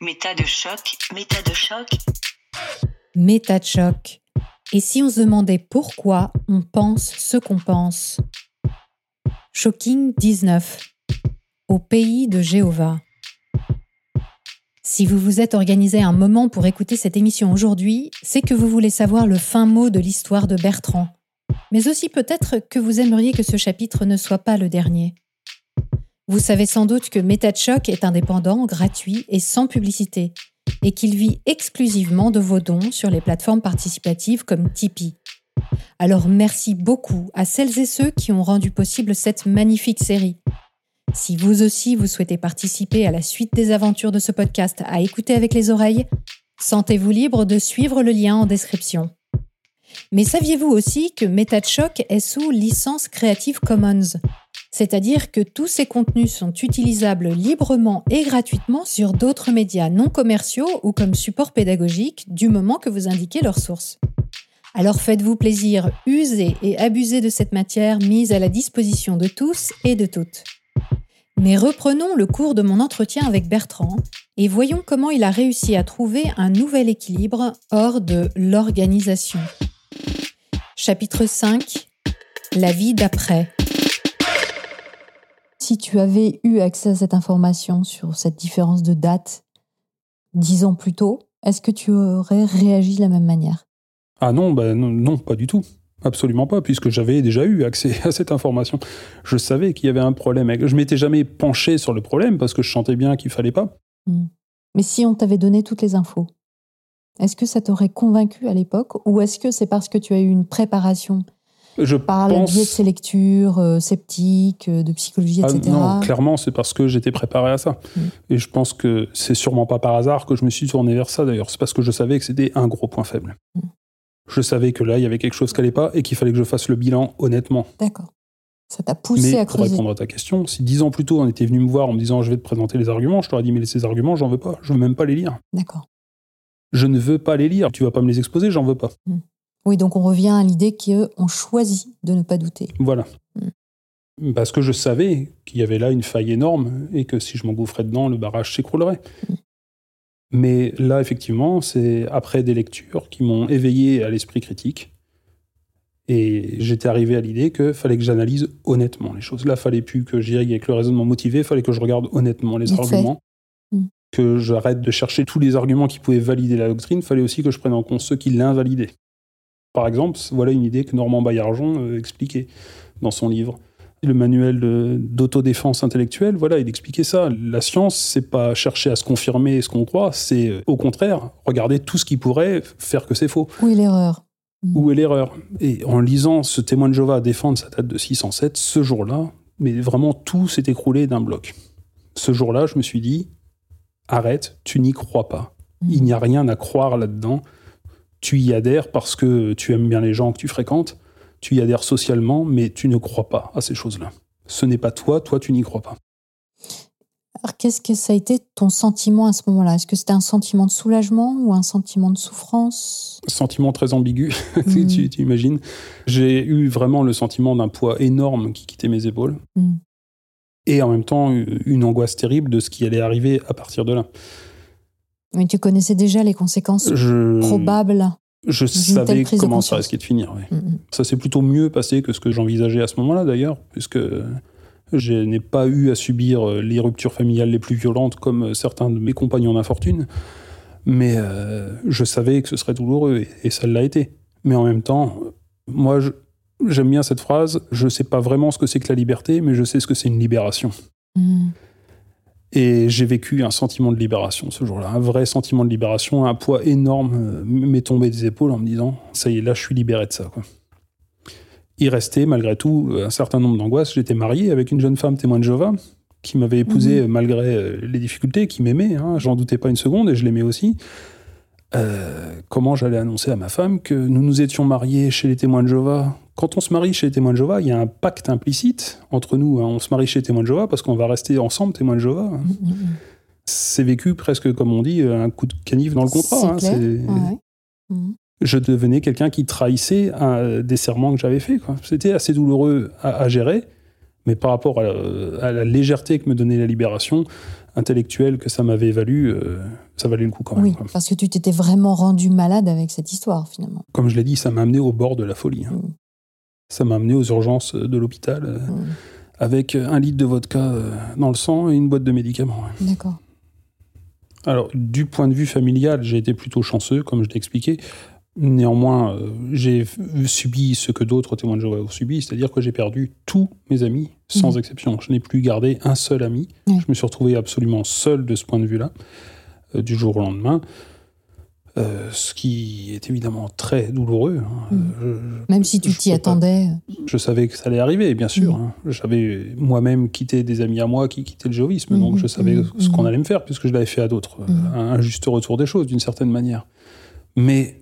Méta de choc, méta de choc. Méta de choc. Et si on se demandait pourquoi on pense ce qu'on pense? Shocking 19. Au pays de Jéhovah. Si vous vous êtes organisé un moment pour écouter cette émission aujourd'hui, c'est que vous voulez savoir le fin mot de l'histoire de Bertrand. Mais aussi peut-être que vous aimeriez que ce chapitre ne soit pas le dernier. Vous savez sans doute que MetaChoc est indépendant, gratuit et sans publicité, et qu'il vit exclusivement de vos dons sur les plateformes participatives comme Tipeee. Alors merci beaucoup à celles et ceux qui ont rendu possible cette magnifique série. Si vous aussi vous souhaitez participer à la suite des aventures de ce podcast à écouter avec les oreilles, sentez-vous libre de suivre le lien en description. Mais saviez-vous aussi que MetaChoc est sous licence Creative Commons? C'est-à-dire que tous ces contenus sont utilisables librement et gratuitement sur d'autres médias non commerciaux ou comme support pédagogique du moment que vous indiquez leur source. Alors faites-vous plaisir, usez et abusez de cette matière mise à la disposition de tous et de toutes. Mais reprenons le cours de mon entretien avec Bertrand et voyons comment il a réussi à trouver un nouvel équilibre hors de l'organisation. Chapitre 5 La vie d'après si tu avais eu accès à cette information sur cette différence de date dix ans plus tôt, est-ce que tu aurais réagi de la même manière? Ah non, bah non, pas du tout. Absolument pas, puisque j'avais déjà eu accès à cette information. Je savais qu'il y avait un problème. Je m'étais jamais penché sur le problème parce que je sentais bien qu'il fallait pas. Hmm. Mais si on t'avait donné toutes les infos, est-ce que ça t'aurait convaincu à l'époque? Ou est-ce que c'est parce que tu as eu une préparation je par le biais de ces lectures euh, sceptiques, euh, de psychologie, etc. Ah, non, clairement, c'est parce que j'étais préparé à ça. Mm. Et je pense que c'est sûrement pas par hasard que je me suis tourné vers ça, d'ailleurs. C'est parce que je savais que c'était un gros point faible. Mm. Je savais que là, il y avait quelque chose qui n'allait pas et qu'il fallait que je fasse le bilan honnêtement. D'accord. Ça t'a poussé à creuser. Pour répondre à ta question, si dix ans plus tôt on était venu me voir en me disant je vais te présenter les arguments, je t'aurais dit mais ces arguments, j'en veux pas, je veux même pas les lire. D'accord. Je ne veux pas les lire, tu vas pas me les exposer, j'en veux pas. Mm. Oui, donc on revient à l'idée qu'on choisit de ne pas douter. Voilà. Mm. Parce que je savais qu'il y avait là une faille énorme et que si je m'engouffrais dedans, le barrage s'écroulerait. Mm. Mais là, effectivement, c'est après des lectures qui m'ont éveillé à l'esprit critique. Et j'étais arrivé à l'idée qu'il fallait que j'analyse honnêtement les choses. Là, il fallait plus que j'y aille avec le raisonnement motivé, il fallait que je regarde honnêtement les arguments. Mm. Que j'arrête de chercher tous les arguments qui pouvaient valider la doctrine, il fallait aussi que je prenne en compte ceux qui l'invalidaient. Par exemple, voilà une idée que Normand Baillargeon euh, expliquait dans son livre. Le manuel d'autodéfense intellectuelle, voilà, il expliquait ça. La science, c'est pas chercher à se confirmer ce qu'on croit, c'est euh, au contraire regarder tout ce qui pourrait faire que c'est faux. Où est l'erreur? Où est l'erreur? Et en lisant ce témoin de Jéhovah défendre sa date de 607, ce jour-là, mais vraiment tout s'est écroulé d'un bloc. Ce jour-là, je me suis dit, arrête, tu n'y crois pas. Il n'y a rien à croire là-dedans tu y adhères parce que tu aimes bien les gens que tu fréquentes, tu y adhères socialement, mais tu ne crois pas à ces choses-là. Ce n'est pas toi, toi tu n'y crois pas. Alors qu'est-ce que ça a été ton sentiment à ce moment-là? Est-ce que c'était un sentiment de soulagement ou un sentiment de souffrance? Sentiment très ambigu, hmm. tu, imagines. J'ai eu vraiment le sentiment d'un poids énorme qui quittait mes épaules. Hmm. Et en même temps, une angoisse terrible de ce qui allait arriver à partir de là. Mais tu connaissais déjà les conséquences probables je savais comment ça risquait de finir. Mm, mm. Ça s'est plutôt mieux passé que ce que j'envisageais à ce moment-là, d'ailleurs, puisque je n'ai pas eu à subir euh, les ruptures familiales les plus violentes comme certains de mes compagnons d'infortune. Mais euh, je savais que ce serait douloureux, et, ça l'a été. Mais en même temps, moi, j'aime bien cette phrase je ne sais pas vraiment ce que c'est que la liberté, mais je sais ce que c'est une libération. Mm. Et j'ai vécu un sentiment de libération ce jour-là, un vrai sentiment de libération, un poids énorme euh, m'est tombé des épaules en me disant ça y est, là je suis libéré de ça. Quoi. Il restait malgré tout un certain nombre d'angoisses. J'étais marié avec une jeune femme témoin de Jéhovah qui m'avait épousé mhm. malgré euh, les difficultés, qui m'aimait, hein, j'en doutais pas une seconde et je l'aimais aussi. Euh, comment j'allais annoncer à ma femme que nous nous étions mariés chez les témoins de Jéhovah? Quand on se marie chez les témoins de Jéhovah, il y a un pacte implicite entre nous. Hein. On se marie chez les témoins de Jéhovah parce qu'on va rester ensemble témoins de Jéhovah. Hein. Mm, mm, mm. C'est vécu presque, comme on dit, un coup de canif dans le contrat. Hein. Je devenais quelqu'un qui trahissait des serments que j'avais faits. C'était assez douloureux à, gérer, Mais par rapport à, la légèreté que me donnait la libération intellectuelle que ça m'avait valu, euh, ça valait le coup quand même. Oui, parce que tu t'étais vraiment rendu malade avec cette histoire finalement. Comme je l'ai dit, ça m'a amené au bord de la folie. Hein. Mm. Ça m'a amené aux urgences de l'hôpital euh, mm. avec un litre de vodka euh, dans le sang et une boîte de médicaments. D'accord. Alors, du point de vue familial, j'ai été plutôt chanceux, comme je l'ai expliqué. Néanmoins, euh, j'ai subi ce que d'autres témoins de Jéhovah ont subi, c'est-à-dire que j'ai perdu tous mes amis, sans mmh. exception. Je n'ai plus gardé un seul ami. Je me suis retrouvé absolument seul de ce point de vue-là, euh, du jour au lendemain. Euh, ce qui est évidemment très douloureux. Hein. Mmh. Même si tu t'y attendais. je savais que ça allait arriver, bien sûr. Hein. J'avais moi-même quitté des amis à moi qui quittaient le jéhovisme, donc je savais ce qu'on allait me faire, puisque je l'avais fait à d'autres. Un juste retour des choses, d'une certaine manière. Mais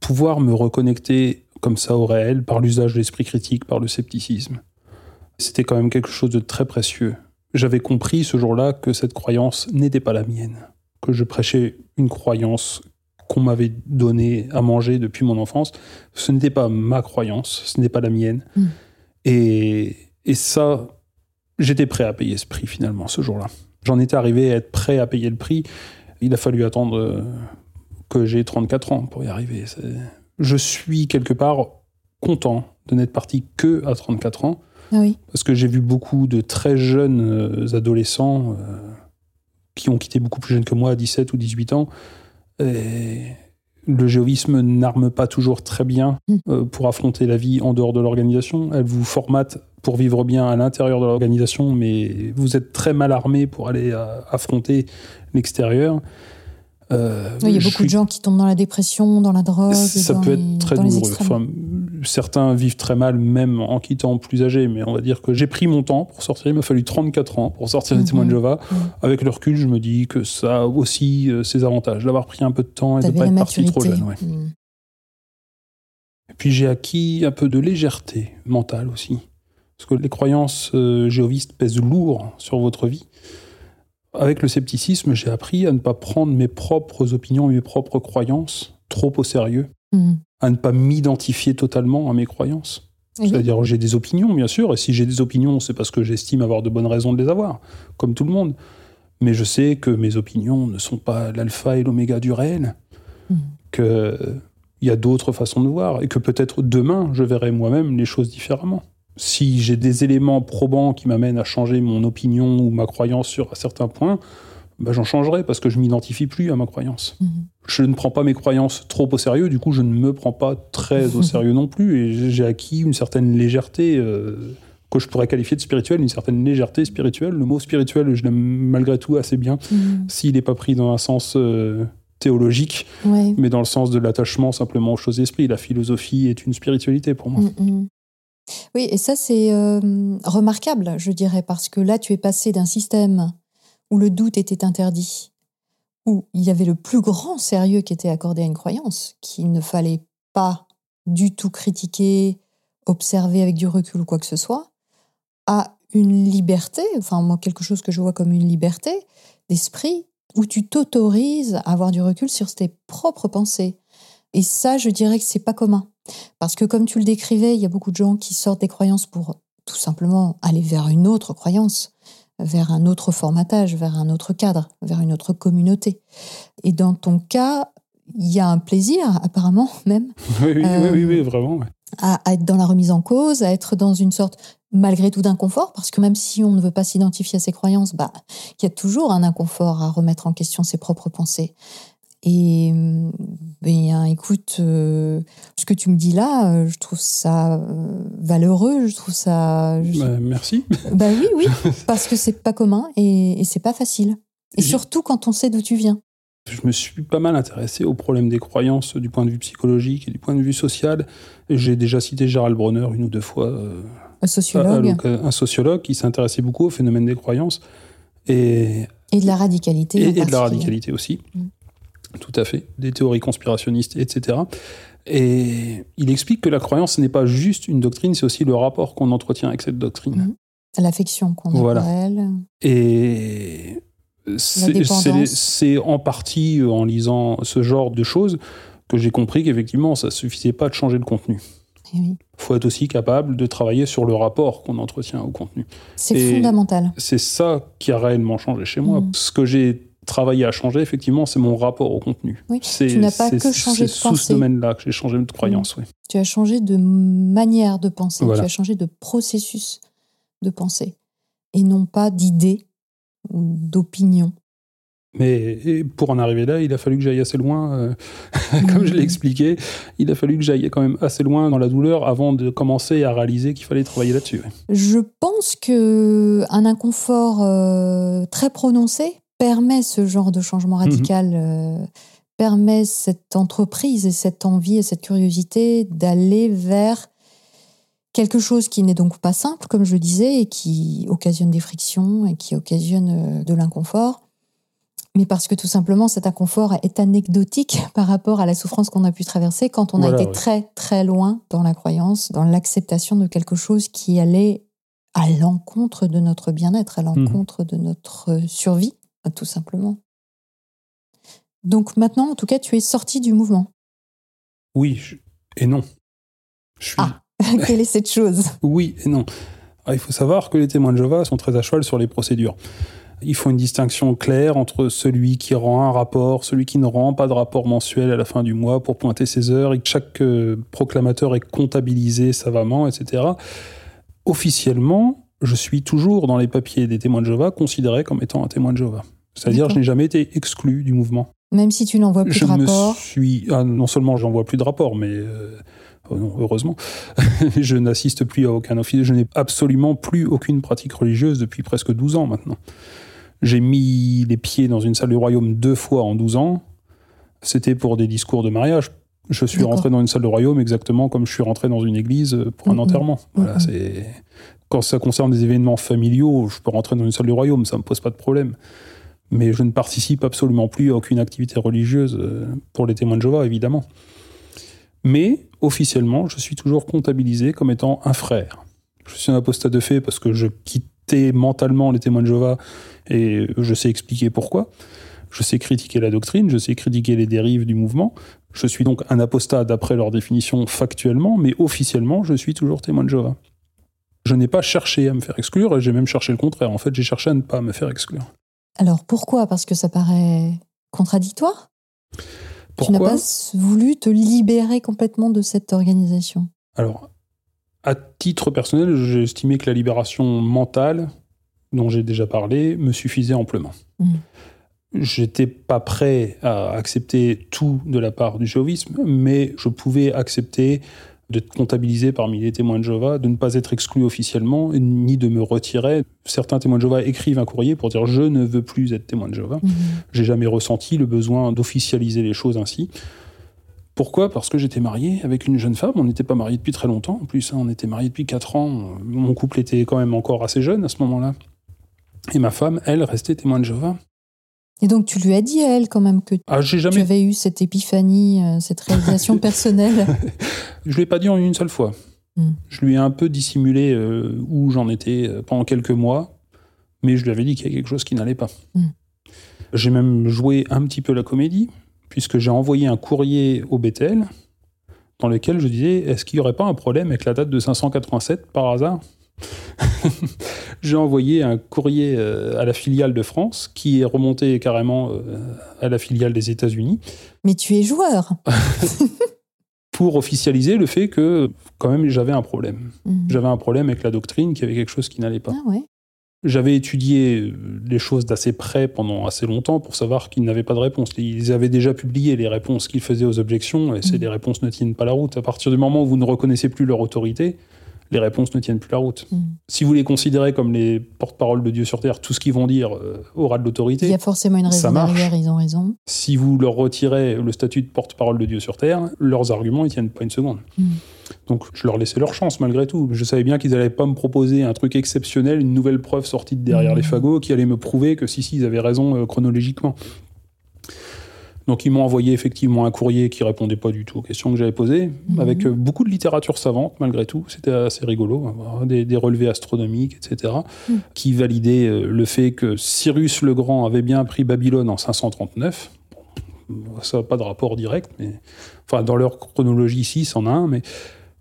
pouvoir me reconnecter comme ça au réel par l'usage de l'esprit critique, par le scepticisme. C'était quand même quelque chose de très précieux. J'avais compris ce jour-là que cette croyance n'était pas la mienne, que je prêchais une croyance qu'on m'avait donnée à manger depuis mon enfance. Ce n'était pas ma croyance, ce n'est pas la mienne. Mm. Et, et ça, j'étais prêt à payer ce prix finalement ce jour-là. J'en étais arrivé à être prêt à payer le prix. Il a fallu attendre euh, que j'ai 34 ans pour y arriver. Je suis quelque part content de n'être parti que à 34 ans. Ah oui. Parce que j'ai vu beaucoup de très jeunes euh, adolescents euh, qui ont quitté beaucoup plus jeunes que moi à 17 ou 18 ans. Et le géovisme n'arme pas toujours très bien hmm. euh, pour affronter la vie en dehors de l'organisation. Elle vous formate pour vivre bien à l'intérieur de l'organisation, mais vous êtes très mal armé pour aller affronter l'extérieur. Euh, il y a beaucoup de gens qui tombent dans la dépression, dans la drogue. Ça peut être très douloureux. certains vivent très mal, même en quittant plus âgés, mais on va dire que j'ai pris mon temps pour sortir. Il m'a fallu 34 ans pour sortir des témoins de Jova. Mhm. Avec le recul, je me dis que ça a aussi euh, ses avantages d'avoir pris un peu de temps et de ne pas être parti trop jeune. Mhm. Et puis j'ai acquis un peu de légèreté mentale aussi. Parce que les croyances euh, géovistes pèsent lourd sur votre vie avec le scepticisme, j'ai appris à ne pas prendre mes propres opinions et mes propres croyances trop au sérieux, mmh. à ne pas m'identifier totalement à mes croyances. C'est-à-dire, j'ai des opinions, bien sûr, et si j'ai des opinions, c'est parce que j'estime avoir de bonnes raisons de les avoir, comme tout le monde. Mais je sais que mes opinions ne sont pas l'alpha et l'oméga du réel, mmh. qu'il y a d'autres façons de voir, et que peut-être demain, je verrai moi-même les choses différemment si j'ai des éléments probants qui m'amènent à changer mon opinion ou ma croyance sur certains points, bah, j'en changerai parce que je m'identifie plus à ma croyance. Mhm. Je ne prends pas mes croyances trop au sérieux, du coup je ne me prends pas très au sérieux non plus et j'ai acquis une certaine légèreté euh, que je pourrais qualifier de spirituelle, une certaine légèreté spirituelle. Le mot spirituel, je l'aime malgré tout assez bien, mhm. s'il n'est pas pris dans un sens euh, théologique, mais dans le sens de l'attachement simplement aux choses d'esprit. La philosophie est une spiritualité pour moi. Mhm. Oui, et ça c'est euh, remarquable, je dirais, parce que là tu es passé d'un système où le doute était interdit, où il y avait le plus grand sérieux qui était accordé à une croyance, qu'il ne fallait pas du tout critiquer, observer avec du recul ou quoi que ce soit, à une liberté, enfin moi quelque chose que je vois comme une liberté d'esprit, où tu t'autorises à avoir du recul sur tes propres pensées. Et ça, je dirais que c'est pas commun. Parce que comme tu le décrivais, il y a beaucoup de gens qui sortent des croyances pour tout simplement aller vers une autre croyance, vers un autre formatage, vers un autre cadre, vers une autre communauté. Et dans ton cas, il y a un plaisir, apparemment même. Oui, oui, oui, oui, vraiment. À, être dans la remise en cause, à être dans une sorte, malgré tout, d'inconfort, parce que même si on ne veut pas s'identifier à ses croyances, bah, il y a toujours un inconfort à remettre en question ses propres pensées. Et ben, écoute, euh, ce que tu me dis là, euh, je trouve ça euh, valeureux, je trouve ça. Bah, merci. Bah oui, oui, parce que c'est pas commun et, et c'est pas facile. Et surtout quand on sait d'où tu viens. Je me suis pas mal intéressé au problème des croyances du point de vue psychologique et du point de vue social. J'ai déjà cité Gérald Bronner une ou deux fois. un sociologue. un sociologue qui s'intéressait beaucoup au phénomène des croyances. Et, et de la radicalité. Et, de la radicalité aussi. Mm. Tout à fait. Des théories conspirationnistes, etc. Et il explique que la croyance n'est pas juste une doctrine, c'est aussi le rapport qu'on entretient avec cette doctrine. Mhm. L'affection qu'on a voilà. elle. Et c'est en partie en lisant ce genre de choses que j'ai compris qu'effectivement, ça suffisait pas de changer le contenu. Eh faut être aussi capable de travailler sur le rapport qu'on entretient au contenu. C'est fondamental. C'est ça qui a réellement changé chez moi. Mm. Ce que j'ai travaillé à changer, effectivement, c'est mon rapport au contenu. Oui, tu n'as pas que changé de pensée. Sous ce domaine-là que j'ai changé de croyance, mm. oui. Tu as changé de manière de penser, tu as changé de processus de pensée, et non pas d'idée ou d'opinion. Mais pour en arriver là, il a fallu que j'aille assez loin, euh, comme je l'ai expliqué, il a fallu que j'aille quand même assez loin dans la douleur avant de commencer à réaliser qu'il fallait travailler là-dessus. Je pense que un inconfort euh, très prononcé permet ce genre de changement mhm. radical, euh, permet cette entreprise et cette envie et cette curiosité d'aller vers quelque chose qui n'est donc pas simple, comme je le disais, et qui occasionne des frictions et qui occasionne de l'inconfort mais parce que tout simplement cet inconfort est anecdotique par rapport à la souffrance qu'on a pu traverser quand on a été très très loin dans la croyance, dans l'acceptation de quelque chose qui allait à l'encontre de notre bien-être, à mhm. l'encontre de notre survie, tout simplement. Donc maintenant, en tout cas, tu es sorti du mouvement. Oui et non. Ah, quelle est cette chose? Oui et non. Ah, il faut savoir que les témoins de Jéhovah sont très à cheval sur les procédures. Il faut une distinction claire entre celui qui rend un rapport, celui qui ne rend pas de rapport mensuel à la fin du mois pour pointer ses heures et que chaque euh, proclamateur est comptabilisé savamment, etc. Officiellement, je suis toujours dans les papiers des témoins de Jéhovah considéré comme étant un témoin de Jéhovah. C'est-à-dire, je n'ai jamais été exclu du mouvement. Même si tu n'envoies plus de rapport suis... Ah, non seulement j'envoie plus de rapport, mais euh, oh heureusement, je n'assiste plus à aucun office. Je n'ai absolument plus aucune pratique religieuse depuis presque 12 ans maintenant. J'ai mis les pieds dans une salle du royaume deux fois en 12 ans. C'était pour des discours de mariage. Je suis rentré dans une salle de royaume exactement comme je suis rentré dans une église pour un enterrement. Voilà, c'est quand ça concerne des événements familiaux, je peux rentrer dans une salle du royaume, ça me pose pas de problème. Mais je ne participe absolument plus à aucune activité religieuse euh, pour les témoins de Jéhovah, évidemment. Mais officiellement, je suis toujours comptabilisé comme étant un frère. Je suis un apostat de fait parce que je quitte mentalement les témoins de Jéhovah et je sais expliquer pourquoi. Je sais critiquer la doctrine, je sais critiquer les dérives du mouvement. Je suis donc un apostat d'après leur définition factuellement, mais officiellement, je suis toujours témoin de Jéhovah. Je n'ai pas cherché à me faire exclure, j'ai même cherché le contraire. En fait, j'ai cherché à ne pas me faire exclure. Alors pourquoi? Parce que ça paraît contradictoire? Tu n'as pas voulu te libérer complètement de cette organisation? Alors, à titre personnel, j'ai estimé que la libération mentale, dont j'ai déjà parlé, me suffisait amplement. Mmh. J'étais pas prêt à accepter tout de la part du jéhovisme, mais je pouvais accepter d'être comptabilisé parmi les témoins de Jéhovah, de ne pas être exclu officiellement, ni de me retirer. Certains témoins de Jéhovah écrivent un courrier pour dire je ne veux plus être témoin de Jéhovah. Mmh. J'ai jamais ressenti le besoin d'officialiser les choses ainsi. Pourquoi? Parce que j'étais marié avec une jeune femme. On n'était pas marié depuis très longtemps. En plus, hein, on était marié depuis 4 ans. Mon couple était quand même encore assez jeune à ce moment-là. Et ma femme, elle, restait témoin de Jéhovah. Et donc, tu lui as dit à elle quand même que ah, jamais... tu avais eu cette épiphanie, euh, cette réalisation personnelle Je ne lui ai pas dit en une seule fois. Hmm. Je lui ai un peu dissimulé euh, où j'en étais euh, pendant quelques mois, mais je lui avais dit qu'il y a quelque chose qui n'allait pas. Hmm. J'ai même joué un petit peu la comédie puisque j'ai envoyé un courrier au Bethel dans lequel je disais est-ce qu'il n'y aurait pas un problème avec la date de 587 par hasard? J'ai envoyé un courrier euh, à la filiale de France qui est remonté carrément euh, à la filiale des États-Unis. Mais tu es joueur Pour officialiser le fait que, quand même, j'avais un problème. Mhm. J'avais un problème avec la doctrine, qu'il y avait quelque chose qui n'allait pas. Ah ouais. J'avais étudié euh, les choses d'assez près pendant assez longtemps pour savoir qu'ils n'avaient pas de réponse. Ils avaient déjà publié les réponses qu'ils faisaient aux objections, et ces mmh. réponses ne tiennent pas la route. À partir du moment où vous ne reconnaissez plus leur autorité, les réponses ne tiennent plus la route. Mm. Si vous les considérez comme les porte-parole de Dieu sur terre, tout ce qu'ils vont dire euh, aura de l'autorité. Il y a forcément une raison derrière, ils ont raison. Si vous leur retirez le statut de porte-parole de Dieu sur terre, leurs arguments ne tiennent pas une seconde. Mm. Donc je leur laissais leur chance malgré tout. Je savais bien qu'ils n'allaient pas me proposer un truc exceptionnel, une nouvelle preuve sortie de derrière mm. les fagots qui allait me prouver que si, si, ils avaient raison euh, chronologiquement. Donc ils m'ont envoyé effectivement un courrier qui répondait pas du tout aux questions que j'avais posées, mhm. avec euh, beaucoup de littérature savante malgré tout. C'était assez rigolo, hein, des, relevés astronomiques, etc., mhm. qui validaient euh, le fait que Cyrus le Grand avait bien pris Babylone en 539. ça n'a pas de rapport direct, mais enfin dans leur chronologie ici, c'en a un, mais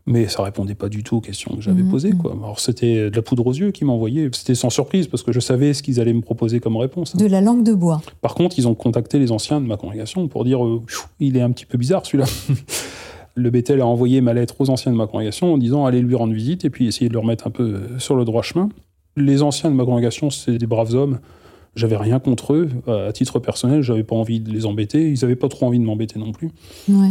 Mais ça répondait pas du tout aux questions que j'avais mhm, posées. Quoi. Alors c'était de la poudre aux yeux qu'ils m'envoyaient. C'était sans surprise parce que je savais ce qu'ils allaient me proposer comme réponse. Hein. De la langue de bois. Par contre, ils ont contacté les anciens de ma congrégation pour dire euh, il est un petit peu bizarre celui-là. le Bethel a envoyé ma lettre aux anciens de ma congrégation en disant allez lui rendre visite et puis essayer de le remettre un peu euh, sur le droit chemin. Les anciens de ma congrégation, c'est des braves hommes. J'avais rien contre eux. À titre personnel, j'avais pas envie de les embêter. Ils avaient pas trop envie de m'embêter non plus. Ouais.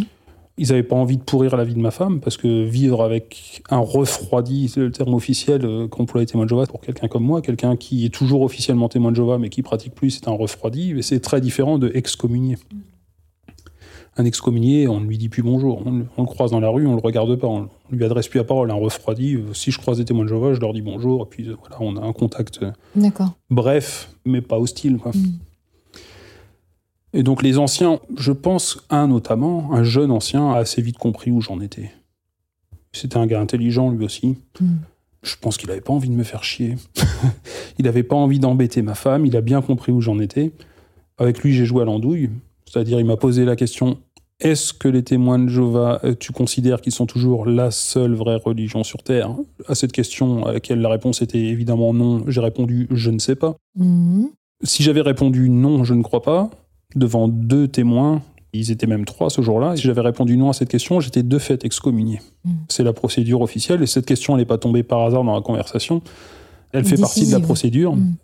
Ils n'avaient pas envie de pourrir la vie de ma femme, parce que vivre avec un refroidi, c'est le terme officiel euh, qu'emploie témoin de Jéhovah pour quelqu'un comme moi, quelqu'un qui est toujours officiellement témoin de Jéhovah, mais qui pratique plus, c'est un refroidi, et c'est très différent de excommunié. Un excommunié, on ne lui dit plus bonjour. On, le croise dans la rue, on ne le regarde pas, on, ne lui adresse plus la parole. Un refroidi, euh, si je croise des témoins de Jéhovah, je leur dis bonjour, et puis euh, voilà, on a un contact. D'accord. Bref, mais pas hostile. Quoi. Mm. Et donc les anciens, je pense, un notamment, un jeune ancien, a assez vite compris où j'en étais. C'était un gars intelligent lui aussi. Hmm. Je pense qu'il n'avait pas envie de me faire chier. il n'avait pas envie d'embêter ma femme, il a bien compris où j'en étais. Avec lui, j'ai joué à l'andouille. C'est-à-dire, il m'a posé la question est-ce que les témoins de Jéhovah, euh, tu considères qu'ils sont toujours la seule vraie religion sur Terre? À cette question, à laquelle la réponse était évidemment non, j'ai répondu je ne sais pas. Hmm. Si j'avais répondu non, je ne crois pas, devant deux témoins. Ils étaient même trois ce jour-là. Si j'avais répondu non à cette question, j'étais de fait excommunié. Mm. C'est la procédure officielle et cette question, n'est pas tombée par hasard dans la conversation. Elle fait partie de la procédure. Mm.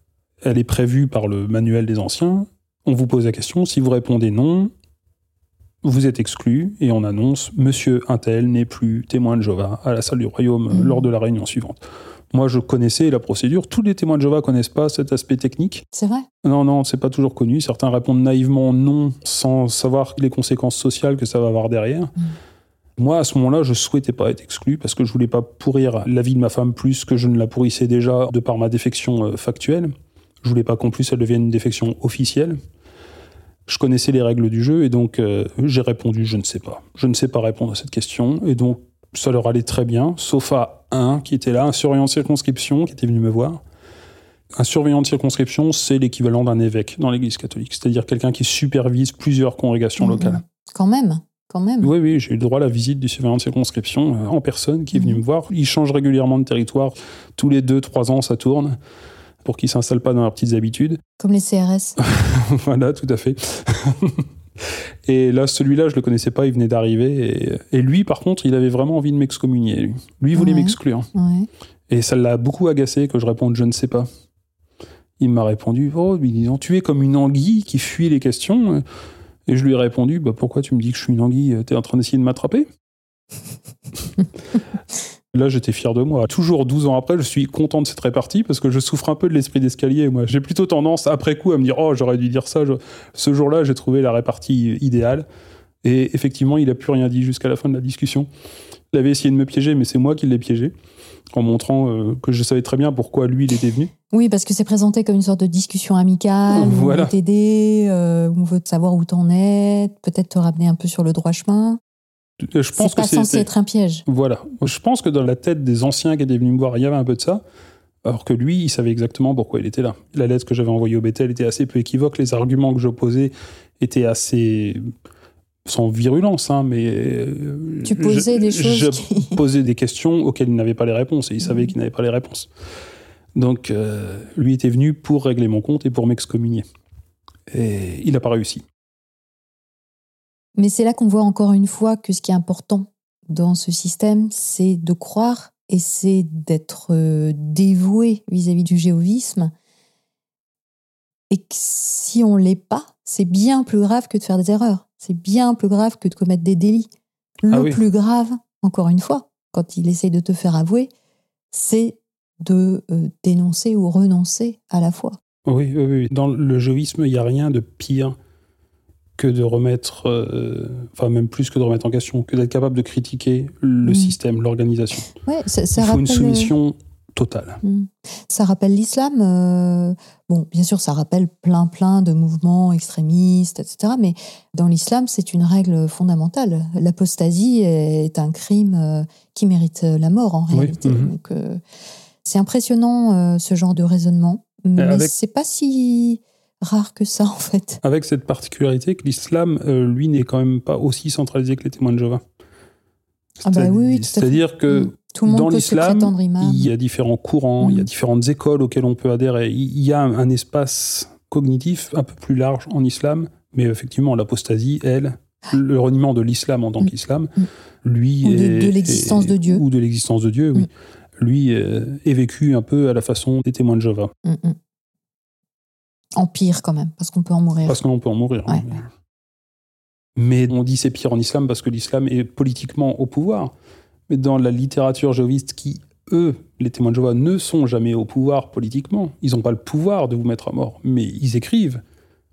Elle est prévue par le manuel des anciens. On vous pose la question. Si vous répondez non, vous êtes exclu et on annonce Monsieur Intel n'est plus témoin de Jova à la salle du royaume mm. lors de la réunion suivante. Moi, je connaissais la procédure. Tous les témoins de Jéhovah connaissent pas cet aspect technique. C'est vrai Non, non, c'est pas toujours connu. Certains répondent naïvement non, sans savoir les conséquences sociales que ça va avoir derrière. Mm. Moi, à ce moment-là, je souhaitais pas être exclu parce que je voulais pas pourrir la vie de ma femme plus que je ne la pourrissais déjà de par ma défection euh, factuelle. Je voulais pas qu'en plus elle devienne une défection officielle. Je connaissais les règles du jeu et donc euh, j'ai répondu je ne sais pas. Je ne sais pas répondre à cette question et donc ça leur allait très bien, sauf à un qui était là, un surveillant de circonscription qui était venu me voir. Un surveillant de circonscription, c'est l'équivalent d'un évêque dans l'Église catholique, c'est-à-dire quelqu'un qui supervise plusieurs congrégations mmh, locales. Quand même, quand même. Oui, oui, j'ai eu le droit à la visite du surveillant de circonscription euh, en personne qui est venu mmh. me voir. Il change régulièrement de territoire, tous les deux, trois ans, ça tourne pour qu'ils ne s'installent pas dans leurs petites habitudes. Comme les CRS. voilà, tout à fait. Et là, celui-là, je le connaissais pas, il venait d'arriver. Et, lui, par contre, il avait vraiment envie de m'excommunier. Lui, il voulait m'exclure. Et ça l'a beaucoup agacé que je réponde je ne sais pas. Il m'a répondu oh, disant tu es comme une anguille qui fuit les questions. Et je lui ai répondu bah, pourquoi tu me dis que je suis une anguille? Tu es en train d'essayer de m'attraper Là, j'étais fier de moi. Toujours 12 ans après, je suis content de cette répartie parce que je souffre un peu de l'esprit d'escalier. Moi, j'ai plutôt tendance, après coup, à me dire Oh, j'aurais dû dire ça. Ce jour-là, j'ai trouvé la répartie idéale. Et effectivement, il n'a plus rien dit jusqu'à la fin de la discussion. Il avait essayé de me piéger, mais c'est moi qui l'ai piégé, en montrant euh, que je savais très bien pourquoi lui, il était venu. Oui, parce que c'est présenté comme une sorte de discussion amicale. Voilà. On veut t'aider, euh, on veut savoir où t'en es, peut-être te ramener un peu sur le droit chemin. Je pense pas censé être un piège. Voilà. Je pense que dans la tête des anciens qui étaient venus me voir, il y avait un peu de ça. Alors que lui, il savait exactement pourquoi il était là. La lettre que j'avais envoyée au Bethel était assez peu équivoque. Les arguments que j'opposais étaient assez sans virulence, hein, mais euh, tu posais des choses. Je posais des questions auxquelles il n'avait pas les réponses et il savait qu'il n'avait pas les réponses. Donc, euh, lui était venu pour régler mon compte et pour m'excommunier. Et il n'a pas réussi. Mais c'est là qu'on voit encore une fois que ce qui est important dans ce système, c'est de croire et c'est d'être euh, dévoué vis-à-vis du géovisme. Et que si on l'est pas, c'est bien plus grave que de faire des erreurs. C'est bien plus grave que de commettre des délits. Le ah plus grave, encore une fois, quand il essaye de te faire avouer, c'est de euh, dénoncer ou renoncer à la foi. Oui, oui, oui. Dans le géovisme, il n'y a rien de pire que de remettre, euh, enfin même plus que de remettre en question, que d'être capable de critiquer le mm. système, l'organisation. Ouais, ça, ça Il faut une soumission totale. Mm. Ça rappelle l'islam. Euh, bon, bien sûr, ça rappelle plein plein de mouvements extrémistes, etc. Mais dans l'islam, c'est une règle fondamentale. L'apostasie est un crime euh, qui mérite la mort en réalité. Mm-hmm. Donc, c'est impressionnant ce genre de raisonnement. Mais c'est pas si rare que ça, en fait. Avec cette particularité que l'islam, euh, lui, n'est quand même pas aussi centralisé que les témoins de Jéhovah. Ah bah oui, C'est-à-dire que mm. Tout le monde dans l'islam, il y a différents courants, il y a mm. différentes écoles auxquelles on peut adhérer. Il y a un espace cognitif un peu plus large en islam, mais effectivement, l'apostasie, elle, le reniement de l'islam en tant mm. qu'islam, lui. Ou de, l'existence de Dieu. Ou de l'existence de Dieu, oui. Lui est vécu un peu à la façon des témoins de Jéhovah. En pire, quand même, parce qu'on peut en mourir. Parce qu'on peut en mourir. Mais on dit c'est pire en islam parce que l'islam est politiquement au pouvoir. Mais dans la littérature jéhoviste qui, eux, les témoins de Jéhovah, ne sont jamais au pouvoir politiquement, ils n'ont pas le pouvoir de vous mettre à mort, mais ils écrivent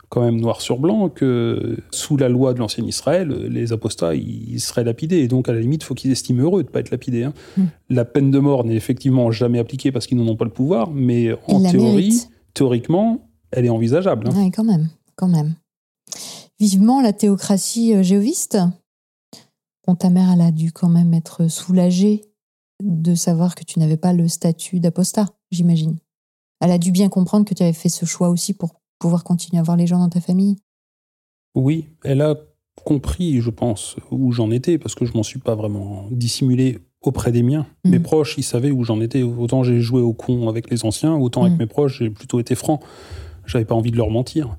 quand même noir sur blanc que sous la loi de l'ancien Israël, les apostats, ils seraient lapidés. Et donc, à la limite, il faut qu'ils estiment heureux de ne pas être lapidés. Hein. Hmm. La peine de mort n'est effectivement jamais appliquée parce qu'ils n'en ont pas le pouvoir, mais en théorie, théoriquement, elle est envisageable. Hein. Oui, quand même, quand même. Vivement la théocratie euh, géoviste. Bon, ta mère, elle a dû quand même être soulagée de savoir que tu n'avais pas le statut d'apostat, j'imagine. Elle a dû bien comprendre que tu avais fait ce choix aussi pour pouvoir continuer à voir les gens dans ta famille. Oui, elle a compris, je pense, où j'en étais, parce que je m'en suis pas vraiment dissimulé auprès des miens. Mm. Mes proches, ils savaient où j'en étais. Autant j'ai joué au con avec les anciens, autant avec mm. mes proches, j'ai plutôt été franc. J'avais pas envie de leur mentir.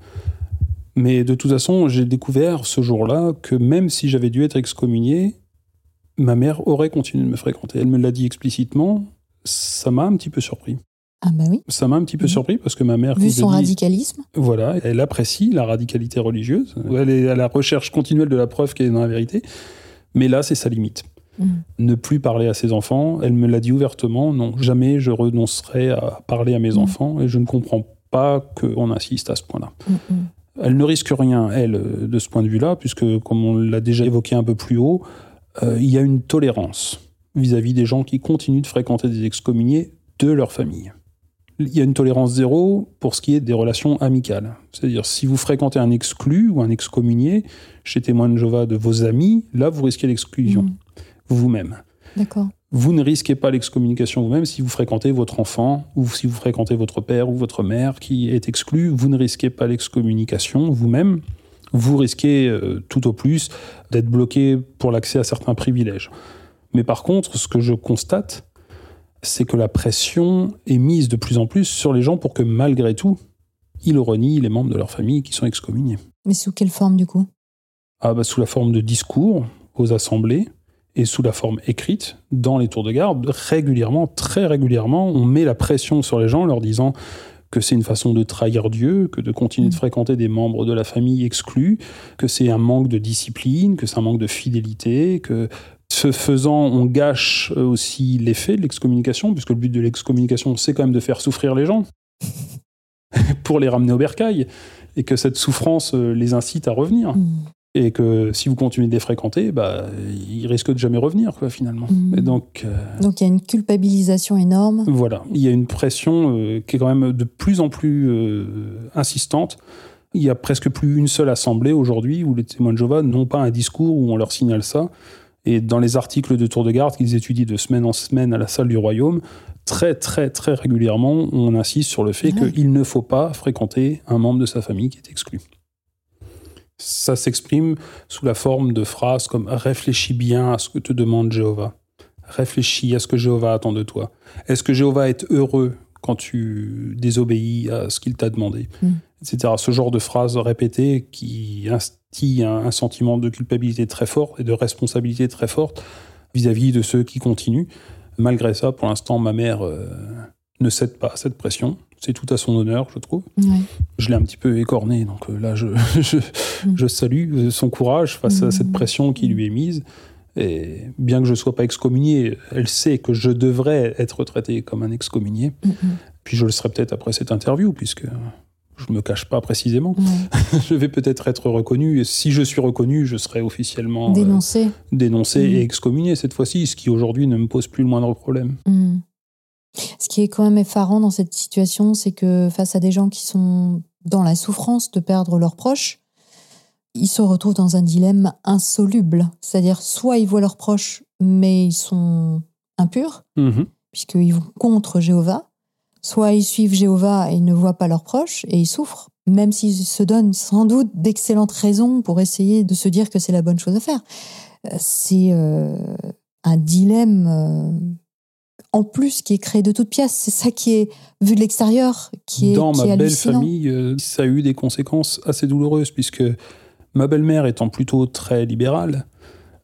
Mais de toute façon, j'ai découvert ce jour-là que même si j'avais dû être excommunié, ma mère aurait continué de me fréquenter. Elle me l'a dit explicitement. Ça m'a un petit peu surpris. Ah bah oui. Ça m'a un petit peu mhm. surpris parce que ma mère... Vu son radicalisme Voilà, elle apprécie la radicalité religieuse. Elle est à la recherche continuelle de la preuve qu'elle est dans la vérité. Mais là, c'est sa limite. Mhm. Ne plus parler à ses enfants. Elle me l'a dit ouvertement. Non, jamais je renoncerai à parler à mes mhm. enfants. Et je ne comprends pas qu'on insiste à ce point-là. Elle ne risque rien, elle, de ce point de vue-là, puisque, comme on l'a déjà évoqué un peu plus haut, euh, il y a une tolérance vis-à-vis des gens qui continuent de fréquenter des excommuniés de leur famille. Il y a une tolérance zéro pour ce qui est des relations amicales. C'est-à-dire, si vous fréquentez un exclu ou un excommunié chez témoin de Jéhovah de vos amis, là, vous risquez l'exclusion, mmh. vous-même. Vous ne risquez pas l'excommunication vous-même si vous fréquentez votre enfant ou si vous fréquentez votre père ou votre mère qui est exclu. Vous ne risquez pas l'excommunication vous-même. Vous risquez euh, tout au plus d'être bloqué pour l'accès à certains privilèges. Mais par contre, ce que je constate, c'est que la pression est mise de plus en plus sur les gens pour que malgré tout, ils renient les membres de leur famille qui sont excommuniés. Mais sous quelle forme du coup? Ah bah, Sous la forme de discours aux assemblées, et sous la forme écrite dans les tours de garde, régulièrement, très régulièrement, on met la pression sur les gens en leur disant que c'est une façon de trahir Dieu, que de continuer de mm. fréquenter des membres de la famille exclus, que c'est un manque de discipline, que c'est un manque de fidélité, que ce faisant, on gâche aussi l'effet de l'excommunication, puisque le but de l'excommunication, c'est quand même de faire souffrir les gens, pour les ramener au bercail, et que cette souffrance euh, les incite à revenir. Mm et que si vous continuez de les fréquenter, bah, ils risquent de jamais revenir, quoi, finalement. Mmh. Et donc, euh, donc il y a une culpabilisation énorme. Voilà, il y a une pression euh, qui est quand même de plus en plus euh, insistante. Il y a presque plus une seule assemblée aujourd'hui où les témoins de Jéhovah n'ont pas un discours où on leur signale ça. Et dans les articles de tour de garde qu'ils étudient de semaine en semaine à la salle du royaume, très très très régulièrement, on insiste sur le fait qu'il ne faut pas fréquenter un membre de sa famille qui est exclu. Ça s'exprime sous la forme de phrases comme réfléchis bien à ce que te demande Jéhovah. Réfléchis à ce que Jéhovah attend de toi. Est-ce que Jéhovah est heureux quand tu désobéis à ce qu'il t'a demandé, mm? etc. Ce genre de phrases répétées qui instillent un, sentiment de culpabilité très fort et de responsabilité très forte vis-à-vis de ceux qui continuent. Malgré ça, pour l'instant, ma mère euh, ne cède pas à cette pression c'est tout à son honneur, je trouve. Je l'ai un petit peu écorné, donc euh, là, je, mm. je, salue euh, son courage face à mm. cette pression qui lui est mise. Et bien que je ne sois pas excommunié, elle sait que je devrais être traité comme un excommunié. Mm, Puis je le serai peut-être après cette interview, puisque je ne me cache pas précisément. je vais peut-être être reconnu, et si je suis reconnu, je serai officiellement euh, dénoncé, dénoncé et excommunié cette fois-ci, ce qui aujourd'hui ne me pose plus le moindre problème. Ce qui est quand même effarant dans cette situation, c'est que face à des gens qui sont dans la souffrance de perdre leurs proches, ils se retrouvent dans un dilemme insoluble. C'est-à-dire, soit ils voient leurs proches, mais ils sont impurs, mhm. puisqu'ils vont contre Jéhovah, soit ils suivent Jéhovah et ils ne voient pas leurs proches et ils souffrent, même s'ils se donnent sans doute d'excellentes raisons pour essayer de se dire que c'est la bonne chose à faire. Euh, c'est euh, un dilemme euh, en plus qui est créé de toutes pièces. C'est ça qui est, vu de l'extérieur, qui est Dans qui ma est belle famille, euh, ça a eu des conséquences assez douloureuses, puisque ma belle-mère étant plutôt très libérale,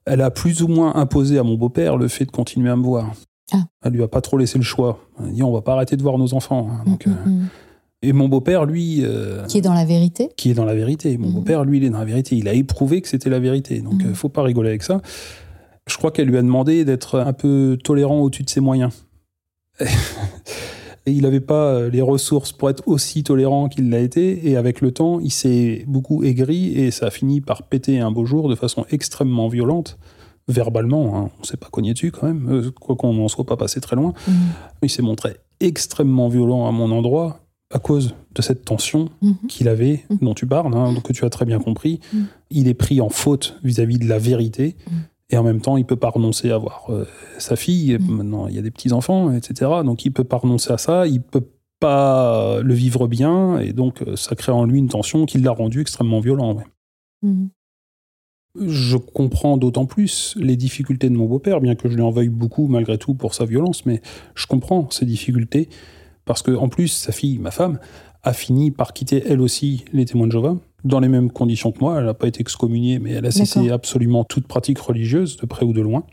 elle a plus ou moins imposé à mon beau-père le fait de continuer à me voir. Ah. Elle lui a pas trop laissé le choix. Elle a dit on va pas arrêter de voir nos enfants. hein. Donc, Mm, euh, mm, mm. Et mon beau-père, lui, euh, Qui est dans la vérité. qui est dans la vérité. Mon beau-père, lui, il est dans la vérité. Il a éprouvé que c'était la vérité. Donc, euh, faut pas rigoler avec ça. Je crois qu'elle lui a demandé d'être un peu tolérant au-dessus de ses moyens. Et il n'avait pas euh, les ressources pour être aussi tolérant qu'il l'a été. Et avec le temps, il s'est beaucoup aigri et ça a fini par péter un beau jour de façon extrêmement violente, verbalement. hein. On ne s'est pas cogné dessus quand même, euh, quoi qu'on n'en soit pas passé très loin. Mhm. Il s'est montré extrêmement violent à mon endroit à cause de cette tension Mhm. qu'il avait, Mhm. dont tu parles, hein, que tu as très bien compris. Il est pris en faute vis-à-vis de la vérité. Et en même temps, il peut pas renoncer à voir euh, sa fille. Et Mhm. Maintenant, il y a des petits-enfants, etc. Donc, il peut pas renoncer à ça. Il peut pas le vivre bien. Et donc, euh, ça crée en lui une tension qui l'a rendu extrêmement violent. ouais. Mhm. Je comprends d'autant plus les difficultés de mon beau-père, bien que je lui en veuille beaucoup malgré tout pour sa violence, mais je comprends ces difficultés parce que en plus sa fille, ma femme, a fini par quitter elle aussi les témoins de Jéhovah dans les mêmes conditions que moi. Elle n'a pas été excommuniée, mais elle a cessé absolument toute pratique religieuse, de près ou de loin.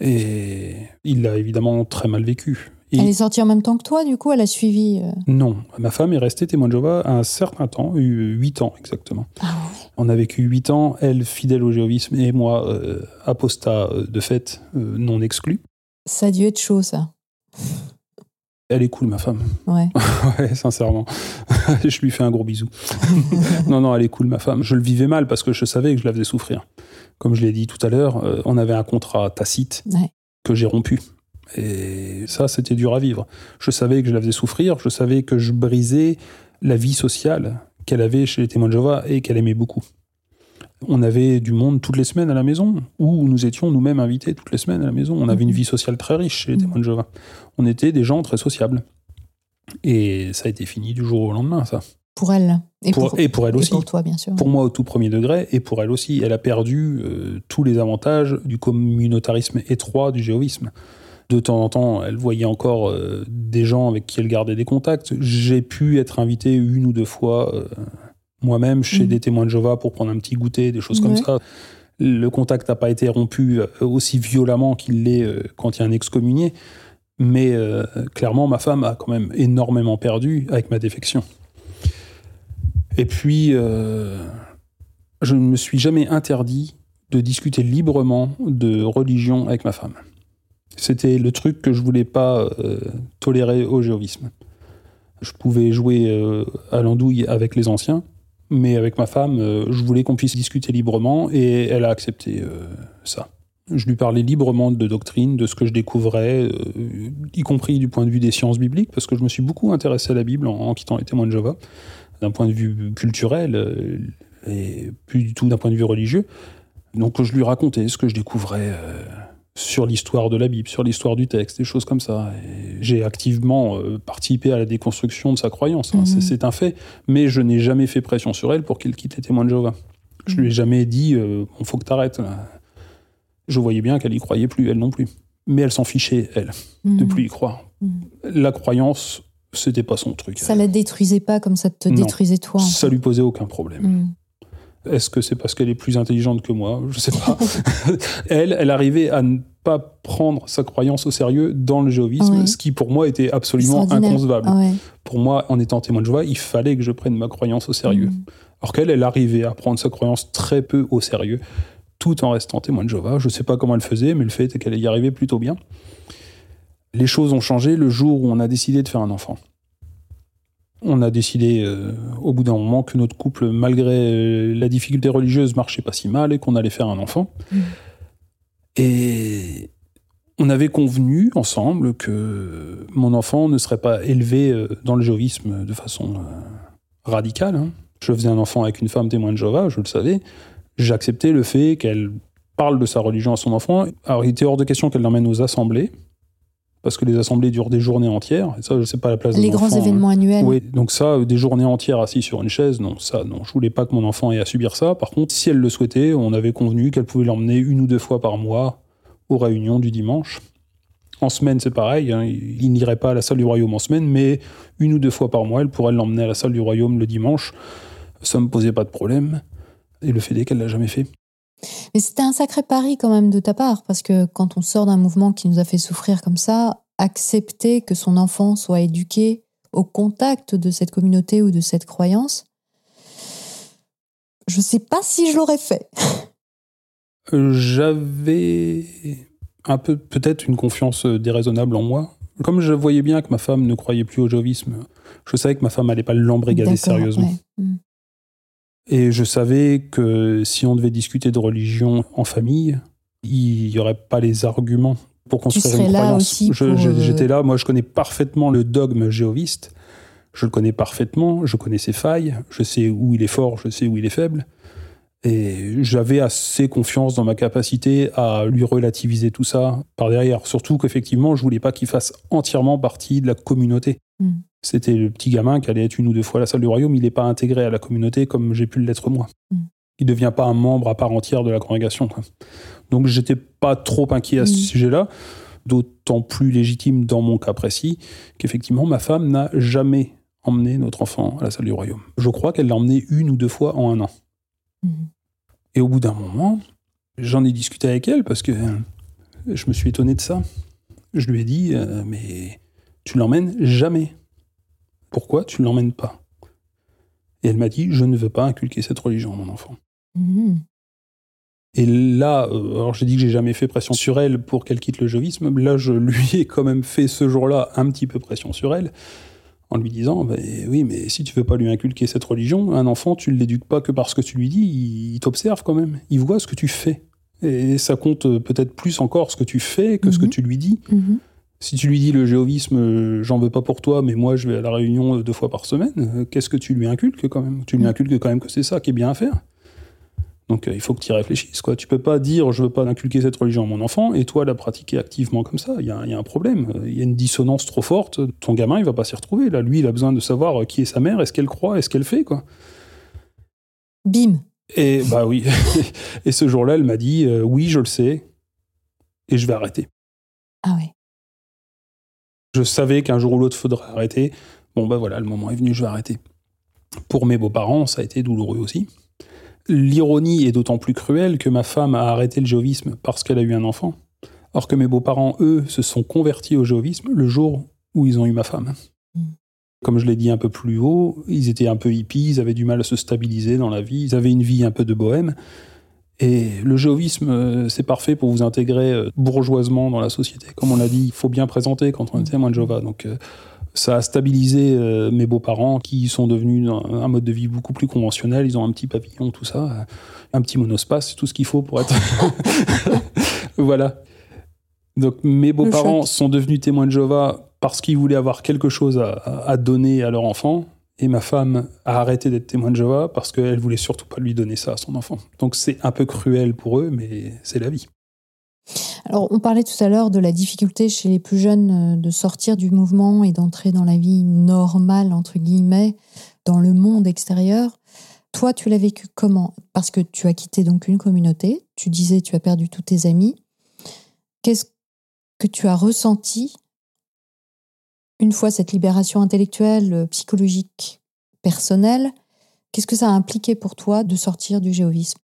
Et il l'a évidemment très mal vécu. Et- Elle est sortie en même temps que toi, du coup, elle a suivi. euh, Non, ma femme est restée témoin de Jéhovah un certain temps, 8 ans exactement. Ah ouais. On a vécu 8 ans, elle fidèle au jéhovisme et moi euh, apostat euh, de fait, euh, non exclu. Ça a dû être chaud, ça. Elle est cool, ma femme. Ouais. Ouais, sincèrement. je lui fais un gros bisou. non, non, elle est cool, ma femme. Je le vivais mal parce que je savais que je la faisais souffrir. Comme je l'ai dit tout à l'heure, euh, on avait un contrat tacite Ouais. que j'ai rompu. Et ça, c'était dur à vivre. Je savais que je la faisais souffrir, je savais que je brisais la vie sociale qu'elle avait chez les témoins de Jéhovah et qu'elle aimait beaucoup. On avait du monde toutes les semaines à la maison, ou nous étions nous-mêmes invités toutes les semaines à la maison. On avait une vie sociale très riche chez les témoins de Jéhovah. On était des gens très sociables. Et ça a été fini du jour au lendemain, ça. Pour elle. Et Pour- et pour elle et aussi. pour toi, bien sûr. Pour moi, au tout premier degré, et pour elle aussi, elle a perdu euh, tous les avantages du communautarisme étroit du jéhovisme. De temps en temps, elle voyait encore euh, des gens avec qui elle gardait des contacts. J'ai pu être invité une ou deux fois euh, moi-même chez Mhm. des témoins de Jéhovah pour prendre un petit goûter, des choses comme ça. Le contact n'a pas été rompu euh, aussi violemment qu'il l'est euh, quand il y a un excommunié. Mais euh, clairement, ma femme a quand même énormément perdu avec ma défection. Et puis, euh, je ne me suis jamais interdit de discuter librement de religion avec ma femme. C'était le truc que je voulais pas euh, tolérer au jéhovisme. Je pouvais jouer à l'andouille avec les anciens, mais avec ma femme, euh, je voulais qu'on puisse discuter librement et elle a accepté euh, ça. Je lui parlais librement de doctrine, de ce que je découvrais, euh, y compris du point de vue des sciences bibliques, parce que je me suis beaucoup intéressé à la Bible en, quittant les témoins de Jéhovah, d'un point de vue culturel et plus du tout d'un point de vue religieux. Donc je lui racontais ce que je découvrais sur l'histoire de la Bible, sur l'histoire du texte, des choses comme ça. J'ai activement euh, participé à la déconstruction de sa croyance, hein, Mhm. c'est- un fait. Mais je n'ai jamais fait pression sur elle pour qu'elle quitte les témoins de Jéhovah. Je lui ai jamais dit, euh, bon, faut que t'arrêtes. Je voyais bien qu'elle y croyait plus, elle non plus. Mais elle s'en fichait, elle, de Mhm. plus y croire. Mhm. La croyance, c'était pas son truc. Ça la détruisait pas comme ça te Non. détruisait toi. Ça fait. lui posait aucun problème. Est-ce que c'est parce qu'elle est plus intelligente que moi? Je sais pas. elle, elle arrivait à ne pas prendre sa croyance au sérieux dans le jéhovisme, Ouais. ce qui pour moi était absolument inconcevable. Ah ouais. Pour moi, en étant témoin de Jéhovah, il fallait que je prenne ma croyance au sérieux. Mhm. Alors qu'elle, elle arrivait à prendre sa croyance très peu au sérieux, tout en restant témoin de Jéhovah. Je sais pas comment elle faisait, mais le fait est qu'elle y arrivait plutôt bien. Les choses ont changé le jour où on a décidé de faire un enfant. On a décidé euh, au bout d'un moment que notre couple, malgré euh, la difficulté religieuse, marchait pas si mal et qu'on allait faire un enfant. Mhm. Et on avait convenu ensemble que mon enfant ne serait pas élevé euh, dans le jéhovisme de façon radicale. hein. Je faisais un enfant avec une femme témoin de Jéhovah, je le savais. J'acceptais le fait qu'elle parle de sa religion à son enfant. Alors, il était hors de question qu'elle l'emmène aux assemblées, parce que les assemblées durent des journées entières. Et ça, c'est pas la place Les grands hein. événements annuels. Oui, donc ça, euh, des journées entières assis sur une chaise, non, ça, non. Je voulais pas que mon enfant ait à subir ça. Par contre, si elle le souhaitait, on avait convenu qu'elle pouvait l'emmener une ou deux fois par mois aux réunions du dimanche. En semaine, c'est pareil, hein, il n'irait pas à la salle du royaume en semaine, mais une ou deux fois par mois, elle pourrait l'emmener à la salle du royaume le dimanche. Ça me posait pas de problème. Et le fait est qu'elle l'a jamais fait. Mais c'était un sacré pari quand même de ta part, parce que quand on sort d'un mouvement qui nous a fait souffrir comme ça, accepter que son enfant soit éduqué au contact de cette communauté ou de cette croyance, je ne sais pas si je l'aurais fait. Euh, j'avais un peu peut-être une confiance euh, déraisonnable en moi. Comme je voyais bien que ma femme ne croyait plus au jovisme, je savais que ma femme n'allait pas l'embrigader sérieusement. Hmm. Et je savais que si on devait discuter de religion en famille, il n'y aurait pas les arguments pour construire une croyance. Euh, j'étais là, moi je connais parfaitement le dogme géoviste, je le connais parfaitement, je connais ses failles, je sais où il est fort, je sais où il est faible. Et j'avais assez confiance dans ma capacité à lui relativiser tout ça par derrière. Surtout qu'effectivement, je voulais pas qu'il fasse entièrement partie de la communauté. Hmm. C'était le petit gamin qui allait être une ou deux fois à la salle du royaume. Il n'est pas intégré à la communauté comme j'ai pu l'être moi. Hmm. Il ne devient pas un membre à part entière de la congrégation. Donc j'étais pas trop inquiet à ce hmm. sujet-là. D'autant plus légitime dans mon cas précis qu'effectivement, ma femme n'a jamais emmené notre enfant à la salle du royaume. Je crois qu'elle l'a emmené une ou deux fois en un an. Et au bout d'un moment, j'en ai discuté avec elle parce que je me suis étonné de ça. Je lui ai dit, euh, mais tu l'emmènes jamais. Pourquoi tu ne l'emmènes pas? Et elle m'a dit, je ne veux pas inculquer cette religion à mon enfant. Mhm. Et là, euh, alors j'ai dit que j'ai jamais fait pression sur elle pour qu'elle quitte le jovisme. Là, je lui ai quand même fait ce jour-là un petit peu pression sur elle en lui disant bah, oui mais si tu veux pas lui inculquer cette religion un enfant tu ne l'éduques pas que parce que tu lui dis il, t'observe quand même il voit ce que tu fais et ça compte peut-être plus encore ce que tu fais que ce que mhm. tu lui dis mhm. Si tu lui dis le géovisme j'en veux pas pour toi mais moi je vais à la réunion deux fois par semaine qu'est-ce que tu lui inculques quand même? Tu lui inculques quand même que c'est ça qui est bien à faire donc euh, il faut que tu y réfléchisses. Quoi. Tu peux pas dire je veux pas inculquer cette religion à mon enfant et toi la pratiquer activement comme ça. Il y, a un problème. Il y a une dissonance trop forte. Ton gamin il va pas s'y retrouver. Là, lui il a besoin de savoir euh, qui est sa mère, est-ce qu'elle croit, est-ce qu'elle fait quoi. Bim. Et bah oui. et ce jour-là elle m'a dit euh, oui je le sais et je vais arrêter. Ah oui. Je savais qu'un jour ou l'autre faudrait arrêter. Bon bah voilà le moment est venu je vais arrêter. Pour mes beaux-parents ça a été douloureux aussi. L'ironie est d'autant plus cruelle que ma femme a arrêté le jovisme parce qu'elle a eu un enfant, alors que mes beaux-parents, eux, se sont convertis au jovisme le jour où ils ont eu ma femme. Mm. Comme je l'ai dit un peu plus haut, ils étaient un peu hippies, ils avaient du mal à se stabiliser dans la vie, ils avaient une vie un peu de bohème. Et le jovisme, euh, c'est parfait pour vous intégrer euh, bourgeoisement dans la société. Comme on l'a dit, il faut bien présenter quand on est témoin de Jova. Donc, euh, ça a stabilisé mes beaux-parents qui sont devenus un, mode de vie beaucoup plus conventionnel. Ils ont un petit pavillon, tout ça, un petit monospace, tout ce qu'il faut pour être. voilà. Donc mes beaux-parents sont devenus témoins de Jéhovah parce qu'ils voulaient avoir quelque chose à, donner à leur enfant. Et ma femme a arrêté d'être témoin de Jéhovah parce qu'elle voulait surtout pas lui donner ça à son enfant. Donc c'est un peu cruel pour eux, mais c'est la vie. Alors, on parlait tout à l'heure de la difficulté chez les plus jeunes euh, de sortir du mouvement et d'entrer dans la vie normale, entre guillemets, dans le monde extérieur. Toi, tu l'as vécu comment? Parce que tu as quitté donc une communauté, tu disais tu as perdu tous tes amis. Qu'est-ce que tu as ressenti une fois cette libération intellectuelle, euh, psychologique, personnelle Qu'est-ce que ça a impliqué pour toi de sortir du géovisme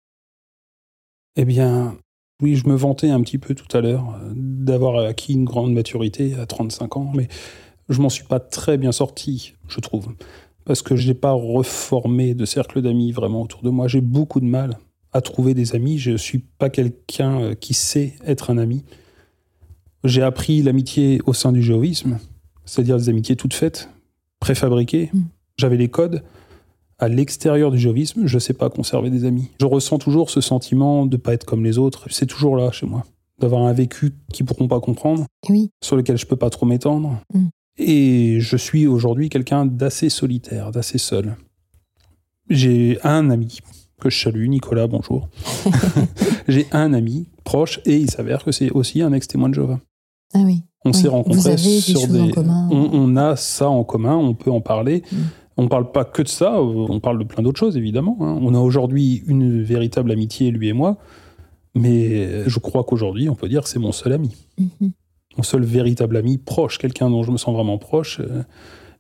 Eh bien, oui, je me vantais un petit peu tout à l'heure euh, d'avoir acquis une grande maturité à 35 ans, mais je m'en suis pas très bien sorti, je trouve. Parce que je n'ai pas reformé de cercle d'amis vraiment autour de moi. J'ai beaucoup de mal à trouver des amis. Je ne suis pas quelqu'un euh, qui sait être un ami. J'ai appris l'amitié au sein du géovisme, c'est-à-dire des amitiés toutes faites, préfabriquées. Mm. J'avais les codes à l'extérieur du jovisme, je ne sais pas conserver des amis. Je ressens toujours ce sentiment de ne pas être comme les autres. C'est toujours là chez moi. D'avoir un vécu qu'ils pourront pas comprendre, sur lequel je peux pas trop m'étendre. Mm. Et je suis aujourd'hui quelqu'un d'assez solitaire, d'assez seul. J'ai un ami que je salue, Nicolas, bonjour. J'ai un ami proche et il s'avère que c'est aussi un ex-témoin de Jéhovah. Ah oui. On s'est rencontrés sur des. On, a ça en commun, on peut en parler. Mm. On ne parle pas que de ça, on parle de plein d'autres choses, évidemment. Hein. On a aujourd'hui une véritable amitié, lui et moi, Mais je crois qu'aujourd'hui, on peut dire que c'est mon seul ami. Mhm. Mon seul véritable ami proche, quelqu'un dont je me sens vraiment proche. Euh,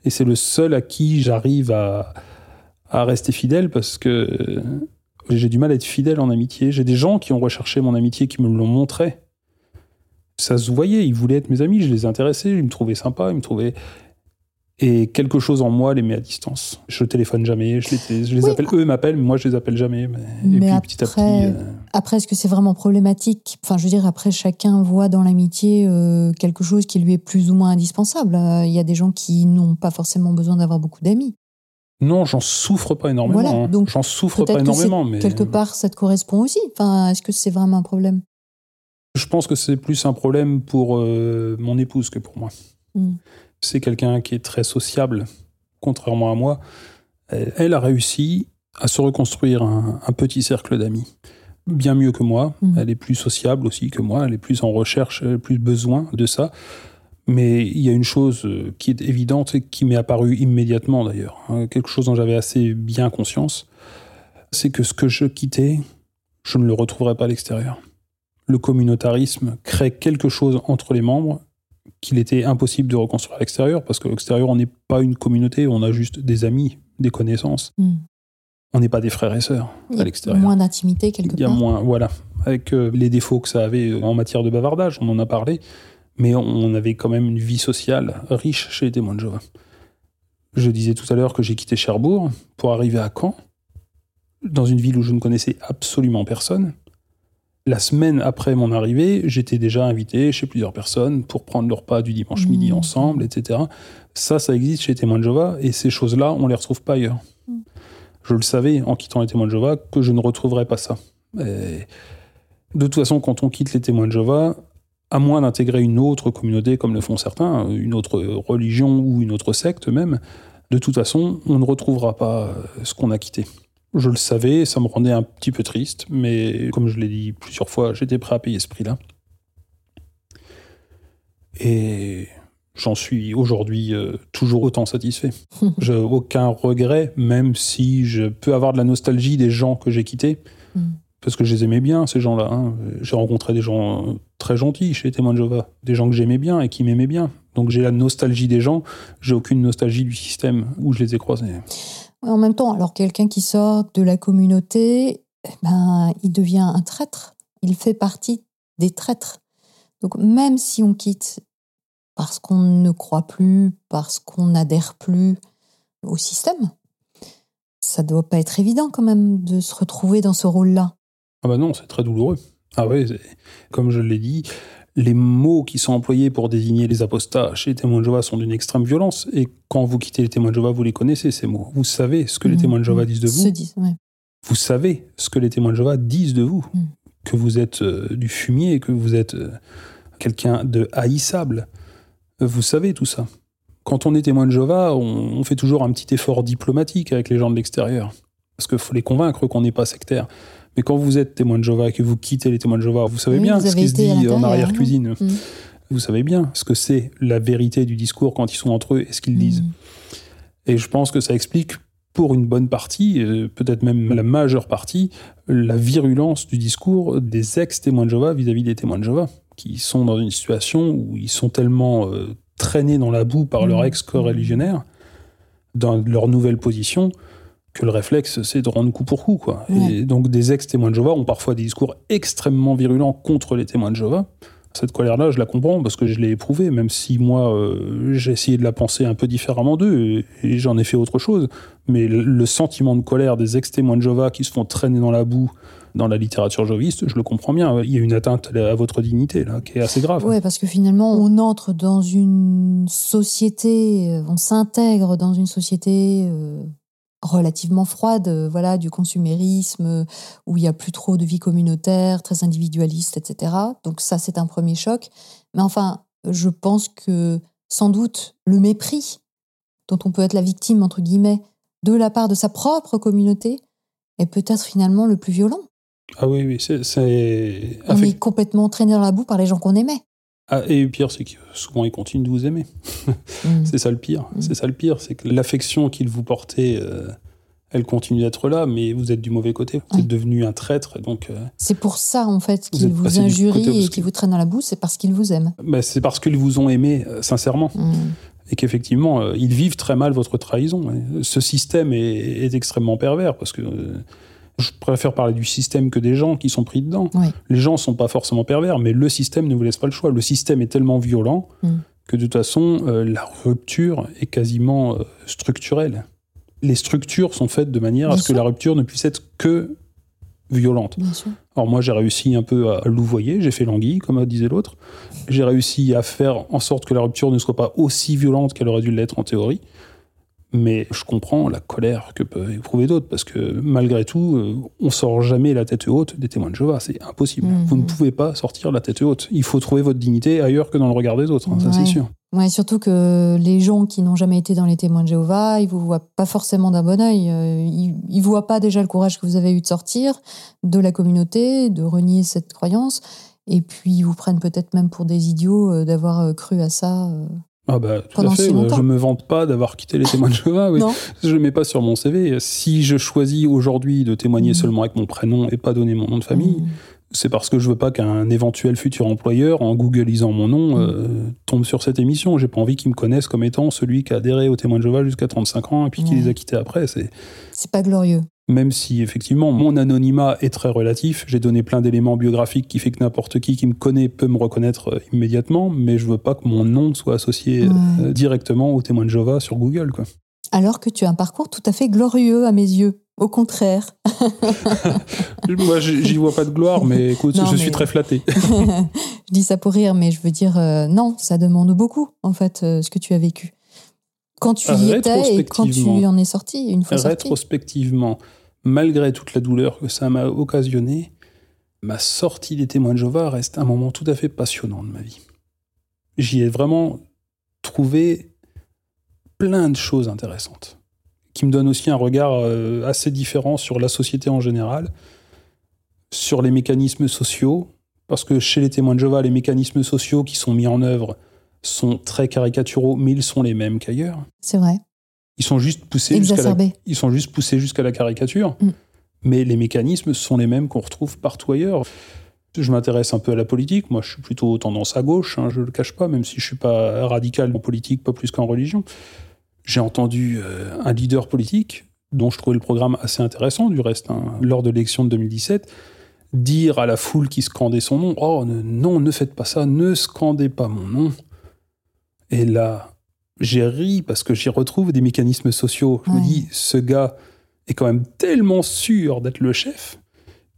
et c'est le seul à qui j'arrive à, à rester fidèle parce que j'ai du mal à être fidèle en amitié. J'ai des gens qui ont recherché mon amitié, qui me l'ont montré. Ça se voyait, ils voulaient être mes amis, je les intéressais, ils me trouvaient sympa, ils me trouvaient et quelque chose en moi les met à distance. Je téléphone jamais, je les, je les appelle, eux m'appellent, mais moi je les appelle jamais. Mais, et puis après, petit à petit. Euh, après, est-ce que c'est vraiment problématique? Enfin, je veux dire, après, chacun voit dans l'amitié euh, quelque chose qui lui est plus ou moins indispensable. Euh, il y a des gens qui n'ont pas forcément besoin d'avoir beaucoup d'amis. Non, j'en souffre pas énormément. Voilà, hein. donc j'en souffre pas énormément. mais quelque part, ça te correspond aussi. Enfin, est-ce que c'est vraiment un problème? Je pense que c'est plus un problème pour mon épouse que pour moi. Hmm. C'est quelqu'un qui est très sociable, contrairement à moi. Elle a réussi à se reconstruire un, petit cercle d'amis. Bien mieux que moi. Mhm. Elle est plus sociable aussi que moi. Elle est plus en recherche, elle a plus besoin de ça. Mais il y a une chose euh, qui est évidente et qui m'est apparue immédiatement d'ailleurs, hein, quelque chose dont j'avais assez bien conscience, c'est que ce que je quittais, je ne le retrouverai pas à l'extérieur. Le communautarisme crée quelque chose entre les membres qu'il était impossible de reconstruire à l'extérieur, parce qu'à l'extérieur, on n'est pas une communauté, on a juste des amis, des connaissances. Hmm. On n'est pas des frères et sœurs à l'extérieur. Moins d'intimité quelque part. Il y a moins, voilà. Avec euh, les défauts que ça avait en matière de bavardage, on en a parlé, mais on avait quand même une vie sociale riche chez les témoins de Jéhovah. Je disais tout à l'heure que j'ai quitté Cherbourg pour arriver à Caen, dans une ville où je ne connaissais absolument personne. La semaine après mon arrivée, j'étais déjà invité chez plusieurs personnes pour prendre le repas du dimanche midi mmh. ensemble, etc. Ça, ça existe chez les témoins de Jéhovah et ces choses-là, on les retrouve pas ailleurs. Mmh. Je le savais en quittant les témoins de Jéhovah que je ne retrouverais pas ça. de toute façon, quand on quitte les témoins de Jéhovah, à moins d'intégrer une autre communauté comme le font certains, une autre religion ou une autre secte même, de toute façon, on ne retrouvera pas ce qu'on a quitté. Je le savais, ça me rendait un petit peu triste, mais comme je l'ai dit plusieurs fois, j'étais prêt à payer ce prix-là. Et j'en suis aujourd'hui euh, toujours autant satisfait. j'ai aucun regret, même si je peux avoir de la nostalgie des gens que j'ai quittés, mm. parce que je les aimais bien, ces gens-là. Hein. J'ai rencontré des gens très gentils chez Témoins de Jova, des gens que j'aimais bien et qui m'aimaient bien. Donc j'ai la nostalgie des gens, j'ai aucune nostalgie du système où je les ai croisés. En même temps, alors quelqu'un qui sort de la communauté, eh ben, il devient un traître. Il fait partie des traîtres. Donc même si on quitte parce qu'on ne croit plus, parce qu'on n'adhère plus au système, ça doit pas être évident quand même de se retrouver dans ce rôle-là. Ah bah non, c'est très douloureux. Ah ouais, comme je l'ai dit, les mots qui sont employés pour désigner les apostats chez les témoins de Jéhovah sont d'une extrême violence. Et quand vous quittez les témoins de Jéhovah, vous les connaissez, ces mots. Vous savez ce que les mmh. témoins de Jéhovah disent de vous. Vous savez ce que les témoins de Jéhovah disent de vous. Mmh. Que vous êtes euh, du fumier, que vous êtes euh, quelqu'un de haïssable. Vous savez tout ça. Quand on est témoin de Jéhovah, on, fait toujours un petit effort diplomatique avec les gens de l'extérieur. Parce qu'il faut les convaincre qu'on n'est pas sectaire. Mais quand vous êtes témoin de Jéhovah et que vous quittez les témoins de Jéhovah, vous savez bien ce qui se dit en arrière-cuisine. Mm. Vous savez bien ce que c'est la vérité du discours quand ils sont entre eux et ce qu'ils mm. disent. Et je pense que ça explique pour une bonne partie, euh, peut-être même la majeure partie, la virulence du discours des ex-témoins de Jéhovah vis-à-vis des témoins de Jéhovah, qui sont dans une situation où ils sont tellement euh, traînés dans la boue par leur mm. ex-co-religionnaire, dans leur nouvelle position, que le réflexe, c'est de rendre coup pour coup. Quoi. Et donc, des ex-témoins de Jéhovah ont parfois des discours extrêmement virulents contre les témoins de Jéhovah. Cette colère-là, je la comprends parce que je l'ai éprouvée, même si moi, euh, j'ai essayé de la penser un peu différemment d'eux et, j'en ai fait autre chose. Mais le, sentiment de colère des ex-témoins de Jéhovah qui se font traîner dans la boue dans la littérature joviste, je le comprends bien. Il y a une atteinte à votre dignité là, qui est assez grave. Oui, parce que finalement, on entre dans une société, on s'intègre dans une société euh, relativement froide, euh, voilà, du consumérisme, euh, où il y a plus trop de vie communautaire, très individualiste, etc. Donc ça, c'est un premier choc. Mais enfin, je pense que sans doute le mépris dont on peut être la victime, entre guillemets, de la part de sa propre communauté, est peut-être finalement le plus violent. Ah oui, oui, c'est... On est complètement traîné dans la boue par les gens qu'on aimait. Ah, et le pire, c'est que souvent ils continuent de vous aimer. Mm. c'est ça le pire. Mm. C'est ça le pire, c'est que l'affection qu'ils vous portaient euh, elle continue d'être là, mais vous êtes du mauvais côté. Vous êtes devenu un traître. Donc, c'est pour ça, en fait, qu'il vous, injurie et qu'il vous traîne dans la boue, c'est parce qu'ils vous aiment. Bah, c'est parce qu'ils vous ont aimé, sincèrement. Mmh et qu'effectivement, euh, ils vivent très mal votre trahison. Ce système est, extrêmement pervers parce que euh, je préfère parler du système que des gens qui sont pris dedans. Les gens ne sont pas forcément pervers, mais le système ne vous laisse pas le choix. Le système est tellement violent mm. que de toute façon, euh, la rupture est quasiment structurelle. Les structures sont faites de manière à ce que la rupture ne puisse être que violente. Alors moi, j'ai réussi un peu à louvoyer, j'ai fait l'anguille, comme disait l'autre. J'ai réussi à faire en sorte que la rupture ne soit pas aussi violente qu'elle aurait dû l'être en théorie. Mais je comprends la colère que peuvent éprouver d'autres, parce que malgré tout, euh, on sort jamais la tête haute des témoins de Jéhovah. C'est impossible. Mhm. Vous ne pouvez pas sortir la tête haute. Il faut trouver votre dignité ailleurs que dans le regard des autres, hein, ça c'est sûr. Ouais, surtout que les gens qui n'ont jamais été dans les témoins de Jéhovah, ils vous voient pas forcément d'un bon oeil. Euh, ils, ne voient pas déjà le courage que vous avez eu de sortir de la communauté, de renier cette croyance, et puis ils vous prennent peut-être même pour des idiots euh, d'avoir cru à ça. Ah bah tout à fait. je me vante pas d'avoir quitté les témoins de Jéhovah. Oui. je le mets pas sur mon CV. Si je choisis aujourd'hui de témoigner mmh. seulement avec mon prénom et pas donner mon nom de famille, mmh. c'est parce que je veux pas qu'un éventuel futur employeur, en googlisant mon nom, mmh. euh, tombe sur cette émission. J'ai pas envie qu'ils me connaissent comme étant celui qui a adhéré aux témoins de Jéhovah jusqu'à 35 ans et puis qui les a quittés après. C'est pas glorieux même si effectivement mon anonymat est très relatif, j'ai donné plein d'éléments biographiques qui fait que n'importe qui qui me connaît peut me reconnaître euh, immédiatement, mais je veux pas que mon nom soit associé euh, directement au témoin de Jova sur Google. Quoi. Alors que tu as un parcours tout à fait glorieux à mes yeux. Au contraire. Moi, j'y vois pas de gloire, mais écoute, je suis très flatté. je dis ça pour rire, mais je veux dire, euh, non, ça demande beaucoup, en fait, ce que tu as vécu. Quand tu y étais et quand tu en es sorti, une fois sorti. Malgré toute la douleur que ça m'a occasionné, ma sortie des témoins de Jéhovah reste un moment tout à fait passionnant de ma vie. J'y ai vraiment trouvé plein de choses intéressantes, qui me donnent aussi un regard euh, assez différent sur la société en général, sur les mécanismes sociaux, parce que chez les témoins de Jéhovah, les mécanismes sociaux qui sont mis en œuvre sont très caricaturaux, mais ils sont les mêmes qu'ailleurs. C'est vrai. Ils sont juste poussés jusqu'à la, ils sont juste poussés jusqu'à la caricature. Mm. Mais les mécanismes sont les mêmes qu'on retrouve partout ailleurs. Je m'intéresse un peu à la politique. Moi, je suis plutôt tendance à gauche, hein, je ne le cache pas, même si je suis pas radical en politique, pas plus qu'en religion. J'ai entendu euh, un leader politique, dont je trouvais le programme assez intéressant, du reste, hein, lors de l'élection de 2017, dire à la foule qui scandait son nom Oh non, ne faites pas ça, ne scandez pas mon nom. Et là, j'ai ri parce que j'y retrouve des mécanismes sociaux. Je me dis, ce gars est quand même tellement sûr d'être le chef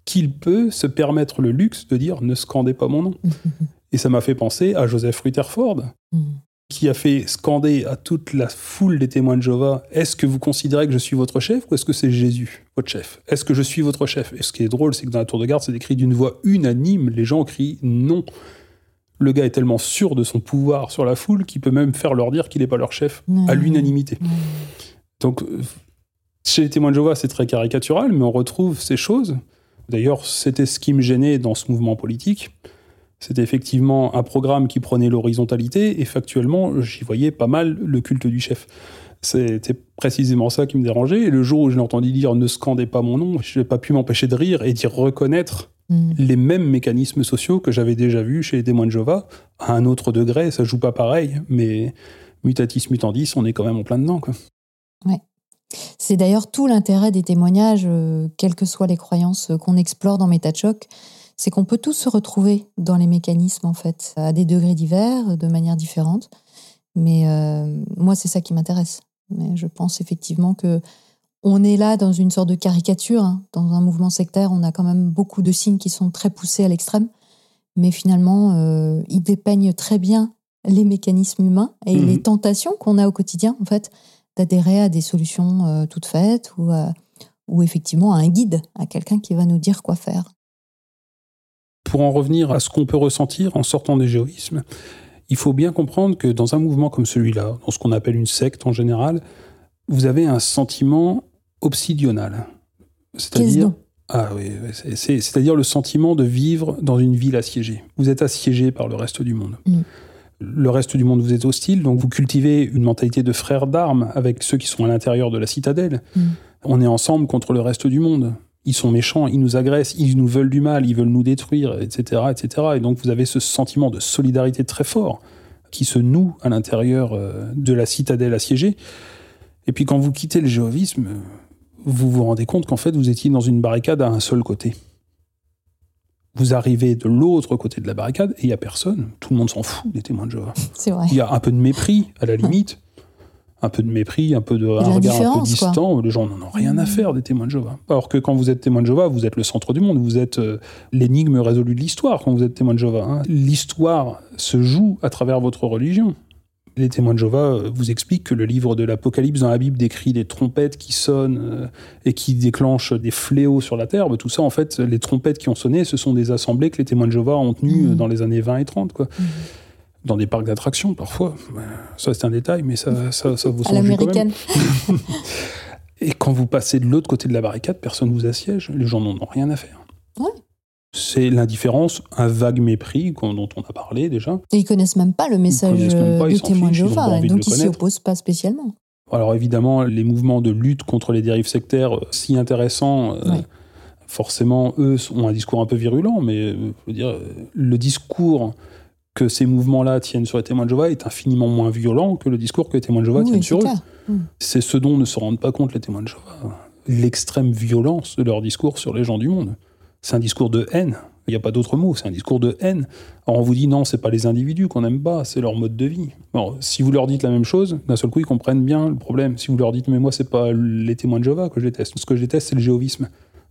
qu'il peut se permettre le luxe de dire ne scandez pas mon nom. Et ça m'a fait penser à Joseph Rutherford, mm. qui a fait scander à toute la foule des témoins de Jéhovah Est-ce que vous considérez que je suis votre chef ou est-ce que c'est Jésus, votre chef? Est-ce que je suis votre chef? Et ce qui est drôle, c'est que dans la tour de garde, c'est écrit d'une voix unanime les gens crient non le gars est tellement sûr de son pouvoir sur la foule qu'il peut même faire leur dire qu'il n'est pas leur chef, à l'unanimité. Donc, chez les témoins de Jéhovah, c'est très caricatural, mais on retrouve ces choses. D'ailleurs, c'était ce qui me gênait dans ce mouvement politique. C'était effectivement un programme qui prenait l'horizontalité, et factuellement, j'y voyais pas mal le culte du chef. C'était précisément ça qui me dérangeait. Et le jour où je l'ai entendu dire ne scandez pas mon nom, je n'ai pas pu m'empêcher de rire et d'y reconnaître Mm. les mêmes mécanismes sociaux que j'avais déjà vus chez les témoins de Jova, à un autre degré, ça joue pas pareil, mais mutatis mutandis, on est quand même en plein dedans. Quoi. Ouais. C'est d'ailleurs tout l'intérêt des témoignages, euh, quelles que soient les croyances qu'on explore dans Méta Choc, c'est qu'on peut tous se retrouver dans les mécanismes, en fait, à des degrés divers, de manière différente. Mais euh, moi, c'est ça qui m'intéresse. Mais je pense effectivement que on est là dans une sorte de caricature. Hein. Dans un mouvement sectaire, on a quand même beaucoup de signes qui sont très poussés à l'extrême. Mais finalement, euh, ils dépeignent très bien les mécanismes humains et mhm. les tentations qu'on a au quotidien, en fait, d'adhérer à des solutions euh, toutes faites ou, ou effectivement à un guide, à quelqu'un qui va nous dire quoi faire. Pour en revenir à ce qu'on peut ressentir en sortant des géoïsmes, il faut bien comprendre que dans un mouvement comme celui-là, dans ce qu'on appelle une secte en général, vous avez un sentiment obsidional. C'est-à-dire ah oui, c'est-à-dire le sentiment de vivre dans une ville assiégée. Vous êtes assiégé par le reste du monde. Mm. Le reste du monde vous est hostile, donc vous cultivez une mentalité de frère d'armes avec ceux qui sont à l'intérieur de la citadelle. Mm. On est ensemble contre le reste du monde. Ils sont méchants, ils nous agressent, ils nous veulent du mal, ils veulent nous détruire, etc., etc. Et donc vous avez ce sentiment de solidarité très fort qui se noue à l'intérieur euh, de la citadelle assiégée. Et puis quand vous quittez le géovisme, vous vous rendez compte qu'en fait vous étiez dans une barricade à un seul côté. Vous arrivez de l'autre côté de la barricade et il n'y a personne. Tout le monde s'en fout des témoins de Jéhovah. C'est vrai. Il y a un peu de mépris, à la limite. un peu de mépris, un peu de un regard un peu distant. Les gens n'en ont rien à mmh. faire des témoins de Jéhovah. Alors que quand vous êtes témoin de Jéhovah, vous êtes le centre du monde. Vous êtes euh, l'énigme résolue de l'histoire quand vous êtes témoin de Jéhovah. Hein. L'histoire se joue à travers votre religion. Les témoins de Jéhovah euh, vous expliquent que le livre de l'Apocalypse dans la Bible décrit des trompettes qui sonnent euh, et qui déclenchent des fléaux sur la terre. Tout ça, en fait, les trompettes qui ont sonné, ce sont des assemblées que les témoins de Jéhovah ont tenues mmh. dans les années 20 et 30. Quoi. Mmh. Dans des parcs d'attractions, parfois. Ça, c'est un détail, mais ça, ça, ça vous À l'américaine. et quand vous passez de l'autre côté de la barricade, personne ne vous assiège. Les gens n'en ont rien à faire. Ouais. C'est l'indifférence, un vague mépris dont on a parlé déjà. Et ils connaissent même pas le message du témoin de Jéhovah, donc ils s'y opposent pas spécialement. Alors évidemment, les mouvements de lutte contre les dérives sectaires, euh, si intéressants, euh, forcément, eux ont un discours un peu virulent, mais euh, dire, le discours que ces mouvements-là tiennent sur les témoins de Jéhovah est infiniment moins violent que le discours que les témoins de Jéhovah tiennent sur eux. Mm. C'est ce dont ne se rendent pas compte les témoins de Jéhovah. L'extrême violence de leur discours sur les gens du monde. C'est un discours de haine. Il n'y a pas d'autre mot, c'est un discours de haine. Alors on vous dit non, c'est pas les individus qu'on n'aime pas, c'est leur mode de vie. Bon, si vous leur dites la même chose, d'un seul coup ils comprennent bien le problème. Si vous leur dites mais moi c'est pas les témoins de Jéhovah que je déteste, ce que je déteste c'est le jéhovisme.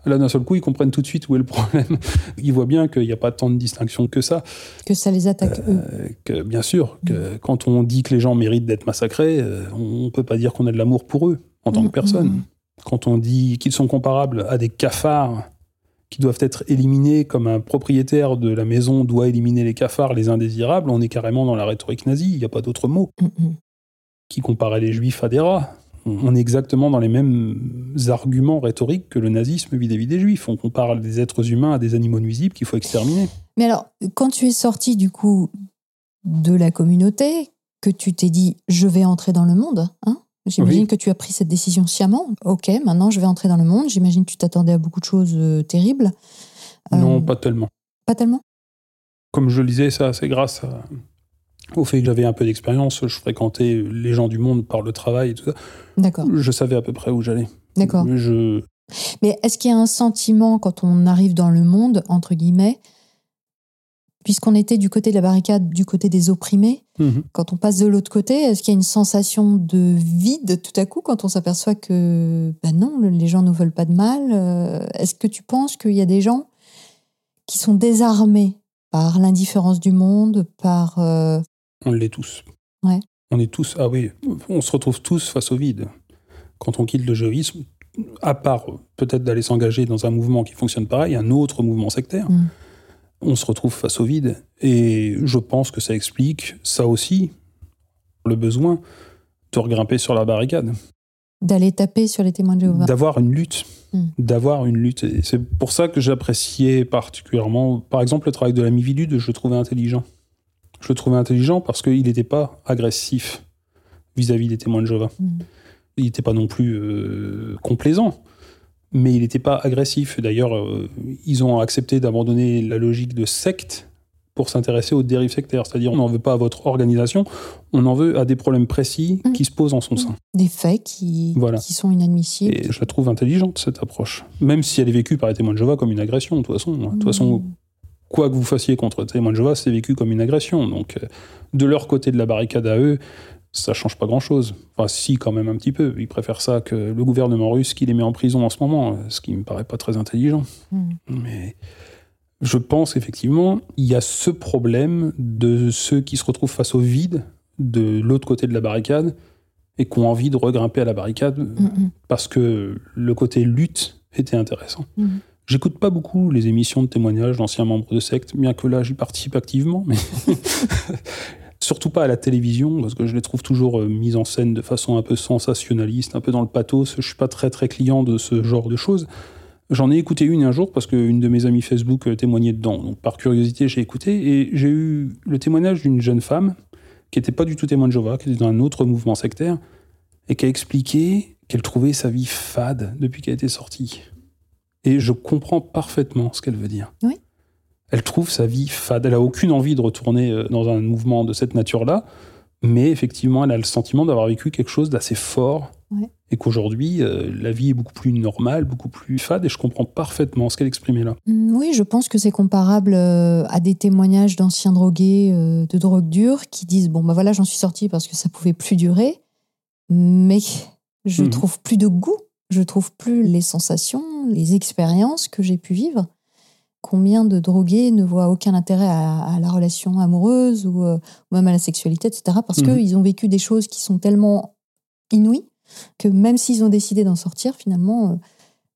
Là, d'un seul coup, ils comprennent tout de suite où est le problème. Ils voient bien qu'il n'y a pas tant de distinction que ça. Que ça les attaque euh, Que, bien sûr, que mm. quand on dit que les gens méritent d'être massacrés, euh, on ne peut pas dire qu'on a de l'amour pour eux, en tant que mm, personne. Mm, quand on dit qu'ils sont comparables à des cafards qui doivent être éliminés comme un propriétaire de la maison doit éliminer les cafards, les indésirables, on est carrément dans la rhétorique nazie, il n'y a pas d'autre mot. Qui comparait les juifs à des rats on est exactement dans les mêmes arguments rhétoriques que le nazisme vis-à-vis des juifs. On compare des êtres humains à des animaux nuisibles qu'il faut exterminer. Mais alors, quand tu es sorti du coup de la communauté, que tu t'es dit je vais entrer dans le monde, hein J'imagine que tu as pris cette décision sciemment. Ok, maintenant je vais entrer dans le monde. J'imagine que tu t'attendais à beaucoup de choses euh, terribles. Non, euh, pas tellement. Pas tellement? Comme je le disais, ça, c'est grâce à, au fait que j'avais un peu d'expérience, je fréquentais les gens du monde par le travail et tout ça. D'accord. Je savais à peu près où j'allais. D'accord. Je... Mais est-ce qu'il y a un sentiment quand on arrive dans le monde, entre guillemets, puisqu'on était du côté de la barricade, du côté des opprimés, mhm. quand on passe de l'autre côté, est-ce qu'il y a une sensation de vide tout à coup quand on s'aperçoit que, ben non, les gens ne veulent pas de mal euh, Est-ce que tu penses qu'il y a des gens qui sont désarmés par l'indifférence du monde, par euh, on l'est tous. Ouais. On est tous. Ah oui, on se retrouve tous face au vide. Quand on quitte le géoïsme, à part peut-être d'aller s'engager dans un mouvement qui fonctionne pareil, un autre mouvement sectaire, mm. On se retrouve face au vide. Et je pense que ça explique, ça aussi, le besoin de regrimper sur la barricade. D'aller taper sur les témoins de Jéhovah. D'avoir une lutte. Mm. D'avoir une lutte. Et c'est pour ça que j'appréciais particulièrement, par exemple, le travail de la Mivilude, je le trouvais intelligent je le trouvais intelligent parce qu'il n'était pas agressif vis-à-vis des témoins de Jéhovah. Mm. Il n'était pas non plus euh, complaisant, mais il n'était pas agressif. D'ailleurs, euh, ils ont accepté d'abandonner la logique de secte pour s'intéresser aux dérives sectaires. C'est-à-dire, on n'en veut pas à votre organisation, on en veut à des problèmes précis mm. qui se posent en son sein. Des faits qui, qui sont inadmissibles. Et je la trouve intelligente, cette approche. Même si elle est vécue par les témoins de Jéhovah comme une agression, de toute façon. De toute façon, mm quoi que vous fassiez contre témoins de Jéhovah, c'est vécu comme une agression. Donc, euh, de leur côté de la barricade à eux, ça change pas grand-chose. Enfin, si, quand même un petit peu. Ils préfèrent ça que le gouvernement russe qui les met en prison en ce moment, ce qui me paraît pas très intelligent. Hmm. Mais je pense effectivement, il y a ce problème de ceux qui se retrouvent face au vide de l'autre côté de la barricade et qui ont envie de regrimper à la barricade hmm, hmm. parce que le côté lutte était intéressant. J'écoute pas beaucoup les émissions de témoignages d'anciens membres de secte, bien que là j'y participe activement, mais surtout pas à la télévision, parce que je les trouve toujours euh, mises en scène de façon un peu sensationnaliste, un peu dans le pathos. Je suis pas très très client de ce genre de choses. J'en ai écouté une un jour parce qu'une de mes amies Facebook euh, témoignait dedans. Donc par curiosité, j'ai écouté et j'ai eu le témoignage d'une jeune femme qui n'était pas du tout témoin de Jéhovah, qui était dans un autre mouvement sectaire et qui a expliqué qu'elle trouvait sa vie fade depuis qu'elle était sortie. Et je comprends parfaitement ce qu'elle veut dire. Oui. Elle trouve sa vie fade. Elle a aucune envie de retourner euh, dans un mouvement de cette nature-là, mais effectivement, elle a le sentiment d'avoir vécu quelque chose d'assez fort. Et qu'aujourd'hui, euh, la vie est beaucoup plus normale, beaucoup plus fade, et je comprends parfaitement ce qu'elle exprimait là. Mm, oui, je pense que c'est comparable euh, à des témoignages d'anciens drogués de drogue dure qui disent Bon, ben voilà, j'en suis sorti parce que ça pouvait plus durer, mais je mhm. trouve plus de goût, je trouve plus les sensations, les expériences que j'ai pu vivre. Combien de drogués ne voient aucun intérêt à, la relation amoureuse euh, ou, même à la sexualité, etc. Parce mhm. qu'ils ont vécu des choses qui sont tellement inouïes que même s'ils ont décidé d'en sortir, finalement, euh,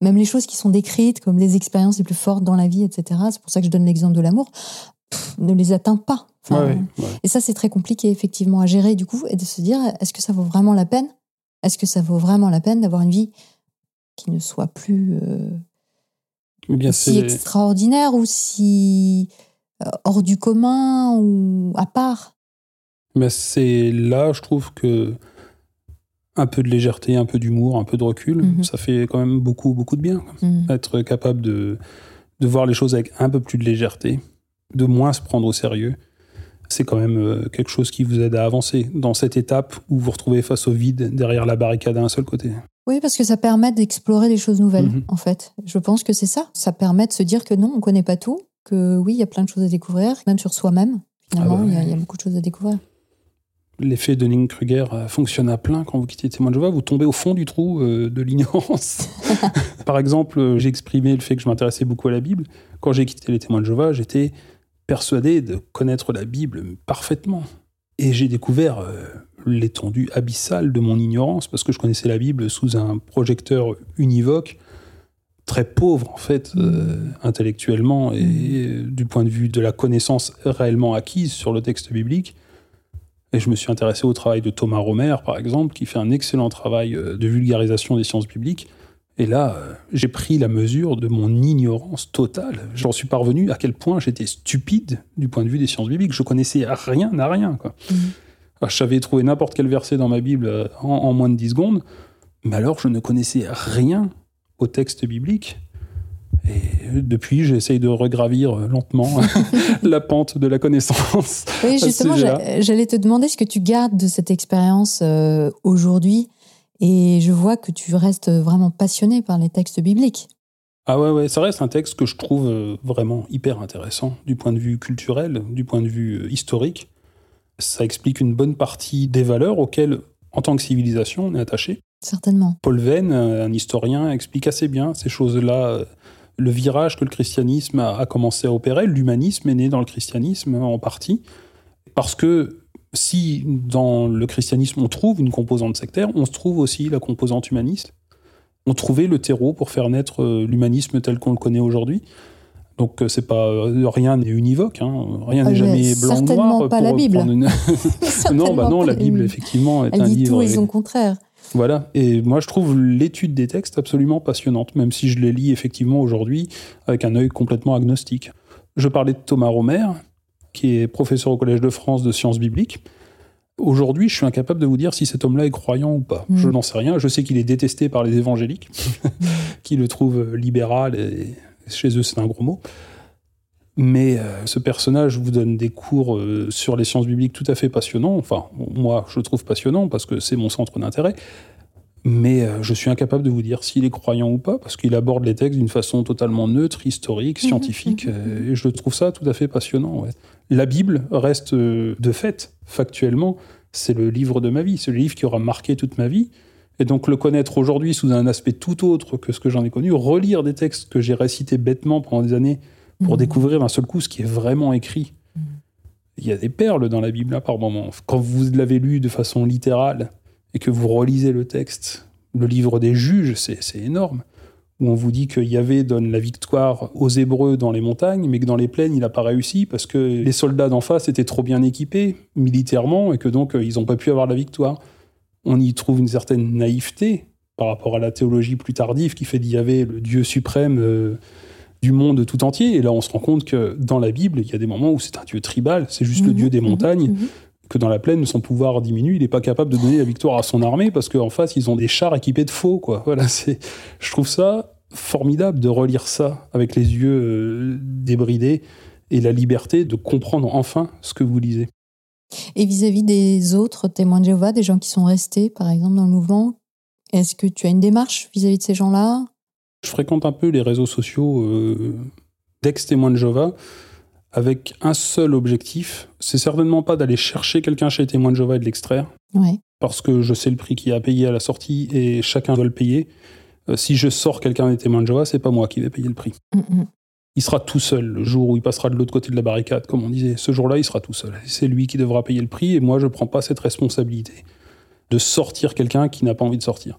même les choses qui sont décrites comme les expériences les plus fortes dans la vie, etc. C'est pour ça que je donne l'exemple de l'amour ne les atteint pas. Et ça, c'est très compliqué, effectivement, à gérer, du coup, et de se dire, est-ce que ça vaut vraiment la peine? Est-ce que ça vaut vraiment la peine d'avoir une vie qui ne soit plus euh, si extraordinaire ou si euh, hors du commun ou à part Mais c'est là, je trouve que un peu de légèreté, un peu d'humour, un peu de recul, mhm. ça fait quand même beaucoup, beaucoup de bien. Mhm. Être capable de, de voir les choses avec un peu plus de légèreté, de moins se prendre au sérieux, c'est quand même euh, quelque chose qui vous aide à avancer dans cette étape où vous vous retrouvez face au vide derrière la barricade à un seul côté. Oui, parce que ça permet d'explorer des choses nouvelles, mhm. en fait. Je pense que c'est ça. Ça permet de se dire que non, on ne connaît pas tout, que oui, il y a plein de choses à découvrir, même sur soi-même. Finalement, ah il y, a beaucoup de choses à découvrir. L'effet de Kruger euh, fonctionne à plein quand vous quittez Témoin de Jéhovah. Vous tombez au fond du trou euh, de l'ignorance. Par exemple, j'ai exprimé le fait que je m'intéressais beaucoup à la Bible. Quand j'ai quitté les Témoins de Jéhovah, j'étais persuadé de connaître la Bible parfaitement. Et j'ai découvert euh, l'étendue abyssale de mon ignorance, parce que je connaissais la Bible sous un projecteur univoque, très pauvre en fait, euh, intellectuellement et mm. du point de vue de la connaissance réellement acquise sur le texte biblique. Et je me suis intéressé au travail de Thomas Romer, par exemple, qui fait un excellent travail euh, de vulgarisation des sciences bibliques. Et là, euh, j'ai pris la mesure de mon ignorance totale. J'en suis parvenu à quel point j'étais stupide du point de vue des sciences bibliques. Je connaissais rien à rien. Quoi. Mhm. Ah, je savais trouver n'importe quel verset dans ma Bible euh, en, moins de 10 secondes, mais alors je ne connaissais rien au texte biblique. Et depuis, j'essaye de regravir euh, lentement la pente de la connaissance. Oui, justement, j'allais te demander ce que tu gardes de cette expérience aujourd'hui et je vois que tu restes vraiment passionné par les textes bibliques. Ah ouais, ouais, ça reste un texte que je trouve euh, vraiment hyper intéressant du point de vue culturel, du point de vue euh, historique. Ça explique une bonne partie des valeurs auxquelles, en tant que civilisation, on est attaché. Certainement. Paul Venn, un historien, explique assez bien ces choses-là. Euh, le virage que le christianisme a commencé à opérer, l'humanisme est né dans le christianisme en partie, parce que si dans le christianisme on trouve une composante sectaire, on se trouve aussi la composante humaniste. On trouvait le terreau pour faire naître euh, l'humanisme tel qu'on le connaît aujourd'hui. Donc euh, c'est pas euh, rien n'est univoque, hein. rien n'est ah, jamais blanc noir. pas la Bible. non, bah non, la Bible effectivement est Elle un dit livre. Tout et son contraire. Voilà. Et moi je trouve l'étude des textes absolument passionnante, même si je les lis effectivement aujourd'hui avec un œil complètement agnostique. Je parlais de Thomas Romer, qui est professeur au Collège de France de sciences bibliques. Aujourd'hui, je suis incapable de vous dire si cet homme-là est croyant ou pas. Je n'en sais rien. Je sais qu'il est détesté par les évangéliques, qui le trouvent libéral, et chez eux, c'est un gros mot. Mais euh, ce personnage vous donne des cours euh, sur les sciences bibliques tout à fait passionnants. Enfin, moi, je le trouve passionnant parce que c'est mon centre d'intérêt. Mais euh, je suis incapable de vous dire s'il est croyant ou pas, parce qu'il aborde les textes d'une façon totalement neutre, historique, mhm, scientifique, mhm, mhm. Et je trouve ça tout à fait passionnant. La Bible reste de fait, factuellement, c'est le livre de ma vie, c'est le livre qui aura marqué toute ma vie. Et donc le connaître aujourd'hui sous un aspect tout autre que ce que j'en ai connu, relire des textes que j'ai récités bêtement pendant des années pour découvrir d'un seul coup ce qui est vraiment écrit. Il y a des perles dans la Bible là, par moments. Quand vous l'avez lu de façon littérale, et que vous relisez le texte, le livre des juges, c'est énorme, où on vous dit que Yahvé donne la victoire aux Hébreux dans les montagnes, mais que dans les plaines, il n'a pas réussi parce que les soldats d'en face étaient trop bien équipés militairement et que donc euh, ils n'ont pas pu avoir la victoire. On y trouve une certaine naïveté par rapport à la théologie plus tardive qui fait d'Yahvé le Dieu suprême euh, du monde tout entier. Et là, on se rend compte que dans la Bible, il y a des moments où c'est un Dieu tribal, c'est juste le mhm, Dieu des mhm, montagnes. Mhm que dans la plaine, son pouvoir diminue, il n'est pas capable de donner la victoire à son armée parce qu'en face, ils ont des chars équipés de faux, quoi. Voilà, c'est, je trouve ça formidable de relire ça avec les yeux euh, débridés et la liberté de comprendre enfin ce que vous lisez. Et vis-à-vis des autres témoins de Jéhovah, des gens qui sont restés, par exemple, dans le mouvement, est-ce que tu as une démarche vis-à-vis de ces gens-là? Je fréquente un peu les réseaux sociaux euh, d'ex-témoins de Jéhovah avec un seul objectif. C'est certainement pas d'aller chercher quelqu'un chez les témoins de Jéhovah et de l'extraire. Parce que je sais le prix qu'il a payé à la sortie et chacun doit le payer. Euh, si je sors quelqu'un des témoins de Jéhovah, c'est pas moi qui vais payer le prix. Mm, mm. Il sera tout seul le jour où il passera de l'autre côté de la barricade, comme on disait. Ce jour-là, il sera tout seul. C'est lui qui devra payer le prix et moi, je ne prends pas cette responsabilité de sortir quelqu'un qui n'a pas envie de sortir.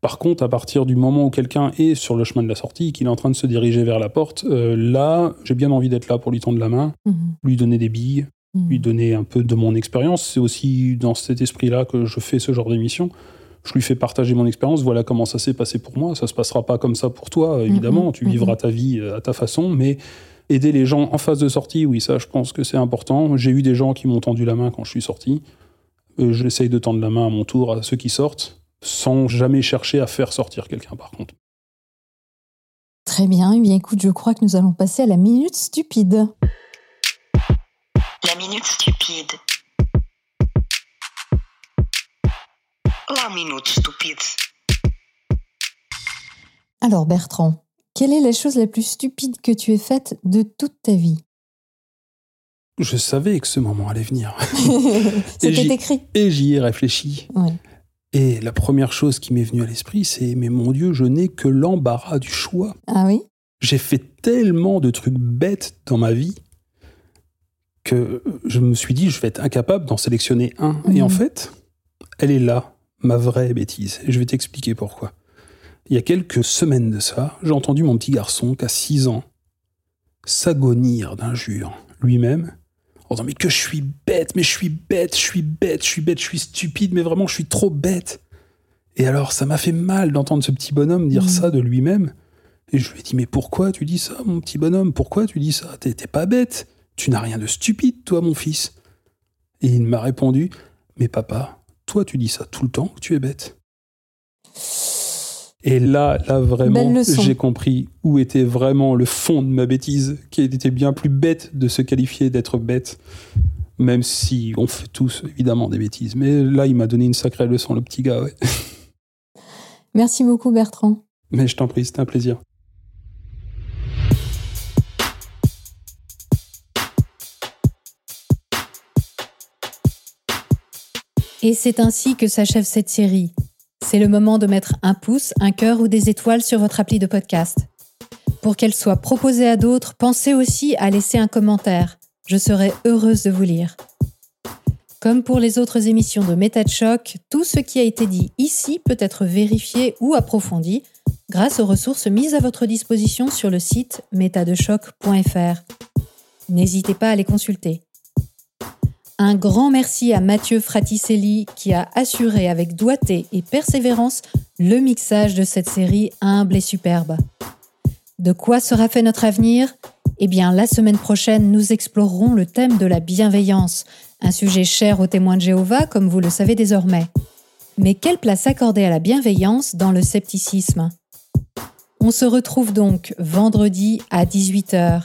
Par contre, à partir du moment où quelqu'un est sur le chemin de la sortie, qu'il est en train de se diriger vers la porte, euh, là, j'ai bien envie d'être là pour lui tendre la main, mhm. lui donner des billes, mhm. lui donner un peu de mon expérience. C'est aussi dans cet esprit-là que je fais ce genre d'émission. Je lui fais partager mon expérience. Voilà comment ça s'est passé pour moi. Ça se passera pas comme ça pour toi, évidemment. Mhm. Tu vivras ta vie euh, à ta façon, mais aider les gens en phase de sortie, oui, ça, je pense que c'est important. J'ai eu des gens qui m'ont tendu la main quand je suis sorti. Euh, j'essaye de tendre la main à mon tour à ceux qui sortent sans jamais chercher à faire sortir quelqu'un par contre. Très bien, eh bien écoute, je crois que nous allons passer à la minute stupide. La minute stupide. La minute stupide. Alors Bertrand, quelle est la chose la plus stupide que tu aies faite de toute ta vie? Je savais que ce moment allait venir. C'était écrit. Et j'y ai réfléchi. Et la première chose qui m'est venue à l'esprit, c'est mais mon Dieu, je n'ai que l'embarras du choix. Ah oui? J'ai fait tellement de trucs bêtes dans ma vie que je me suis dit, je vais être incapable d'en sélectionner un. Et en mhm. fait, elle est là, ma vraie bêtise. Et je vais t'expliquer pourquoi. Il y a quelques semaines de ça, j'ai entendu mon petit garçon, qui a 6 ans, s'agonir d'injures lui-même en disant mais que je suis bête, mais je suis bête, je suis bête, je suis bête, je suis stupide, mais vraiment je suis trop bête. Et alors ça m'a fait mal d'entendre ce petit bonhomme dire mmh. ça de lui-même. Et je lui ai dit mais pourquoi tu dis ça mon petit bonhomme? Pourquoi tu dis ça? T'es pas bête. Tu n'as rien de stupide toi mon fils. Et il m'a répondu mais papa, toi tu dis ça tout le temps que tu es bête? Et là, là vraiment, j'ai compris où était vraiment le fond de ma bêtise, qui était bien plus bête de se qualifier d'être bête, même si on fait tous évidemment des bêtises. Mais là, il m'a donné une sacrée leçon, le petit gars. Merci beaucoup, Bertrand. Mais je t'en prie, c'était un plaisir. Et c'est ainsi que s'achève cette série. C'est le moment de mettre un pouce, un cœur ou des étoiles sur votre appli de podcast. Pour qu'elle soit proposée à d'autres, pensez aussi à laisser un commentaire. Je serai heureuse de vous lire. Comme pour les autres émissions de Méta tout ce qui a été dit ici peut être vérifié ou approfondi grâce aux ressources mises à votre disposition sur le site métadechoc.fr. N'hésitez pas à les consulter. Un grand merci à Mathieu Fraticelli qui a assuré avec doigté et persévérance le mixage de cette série humble et superbe. De quoi sera fait notre avenir? Eh bien, la semaine prochaine, nous explorerons le thème de la bienveillance, un sujet cher aux témoins de Jéhovah, comme vous le savez désormais. Mais quelle place accorder à la bienveillance dans le scepticisme? On se retrouve donc vendredi à 18h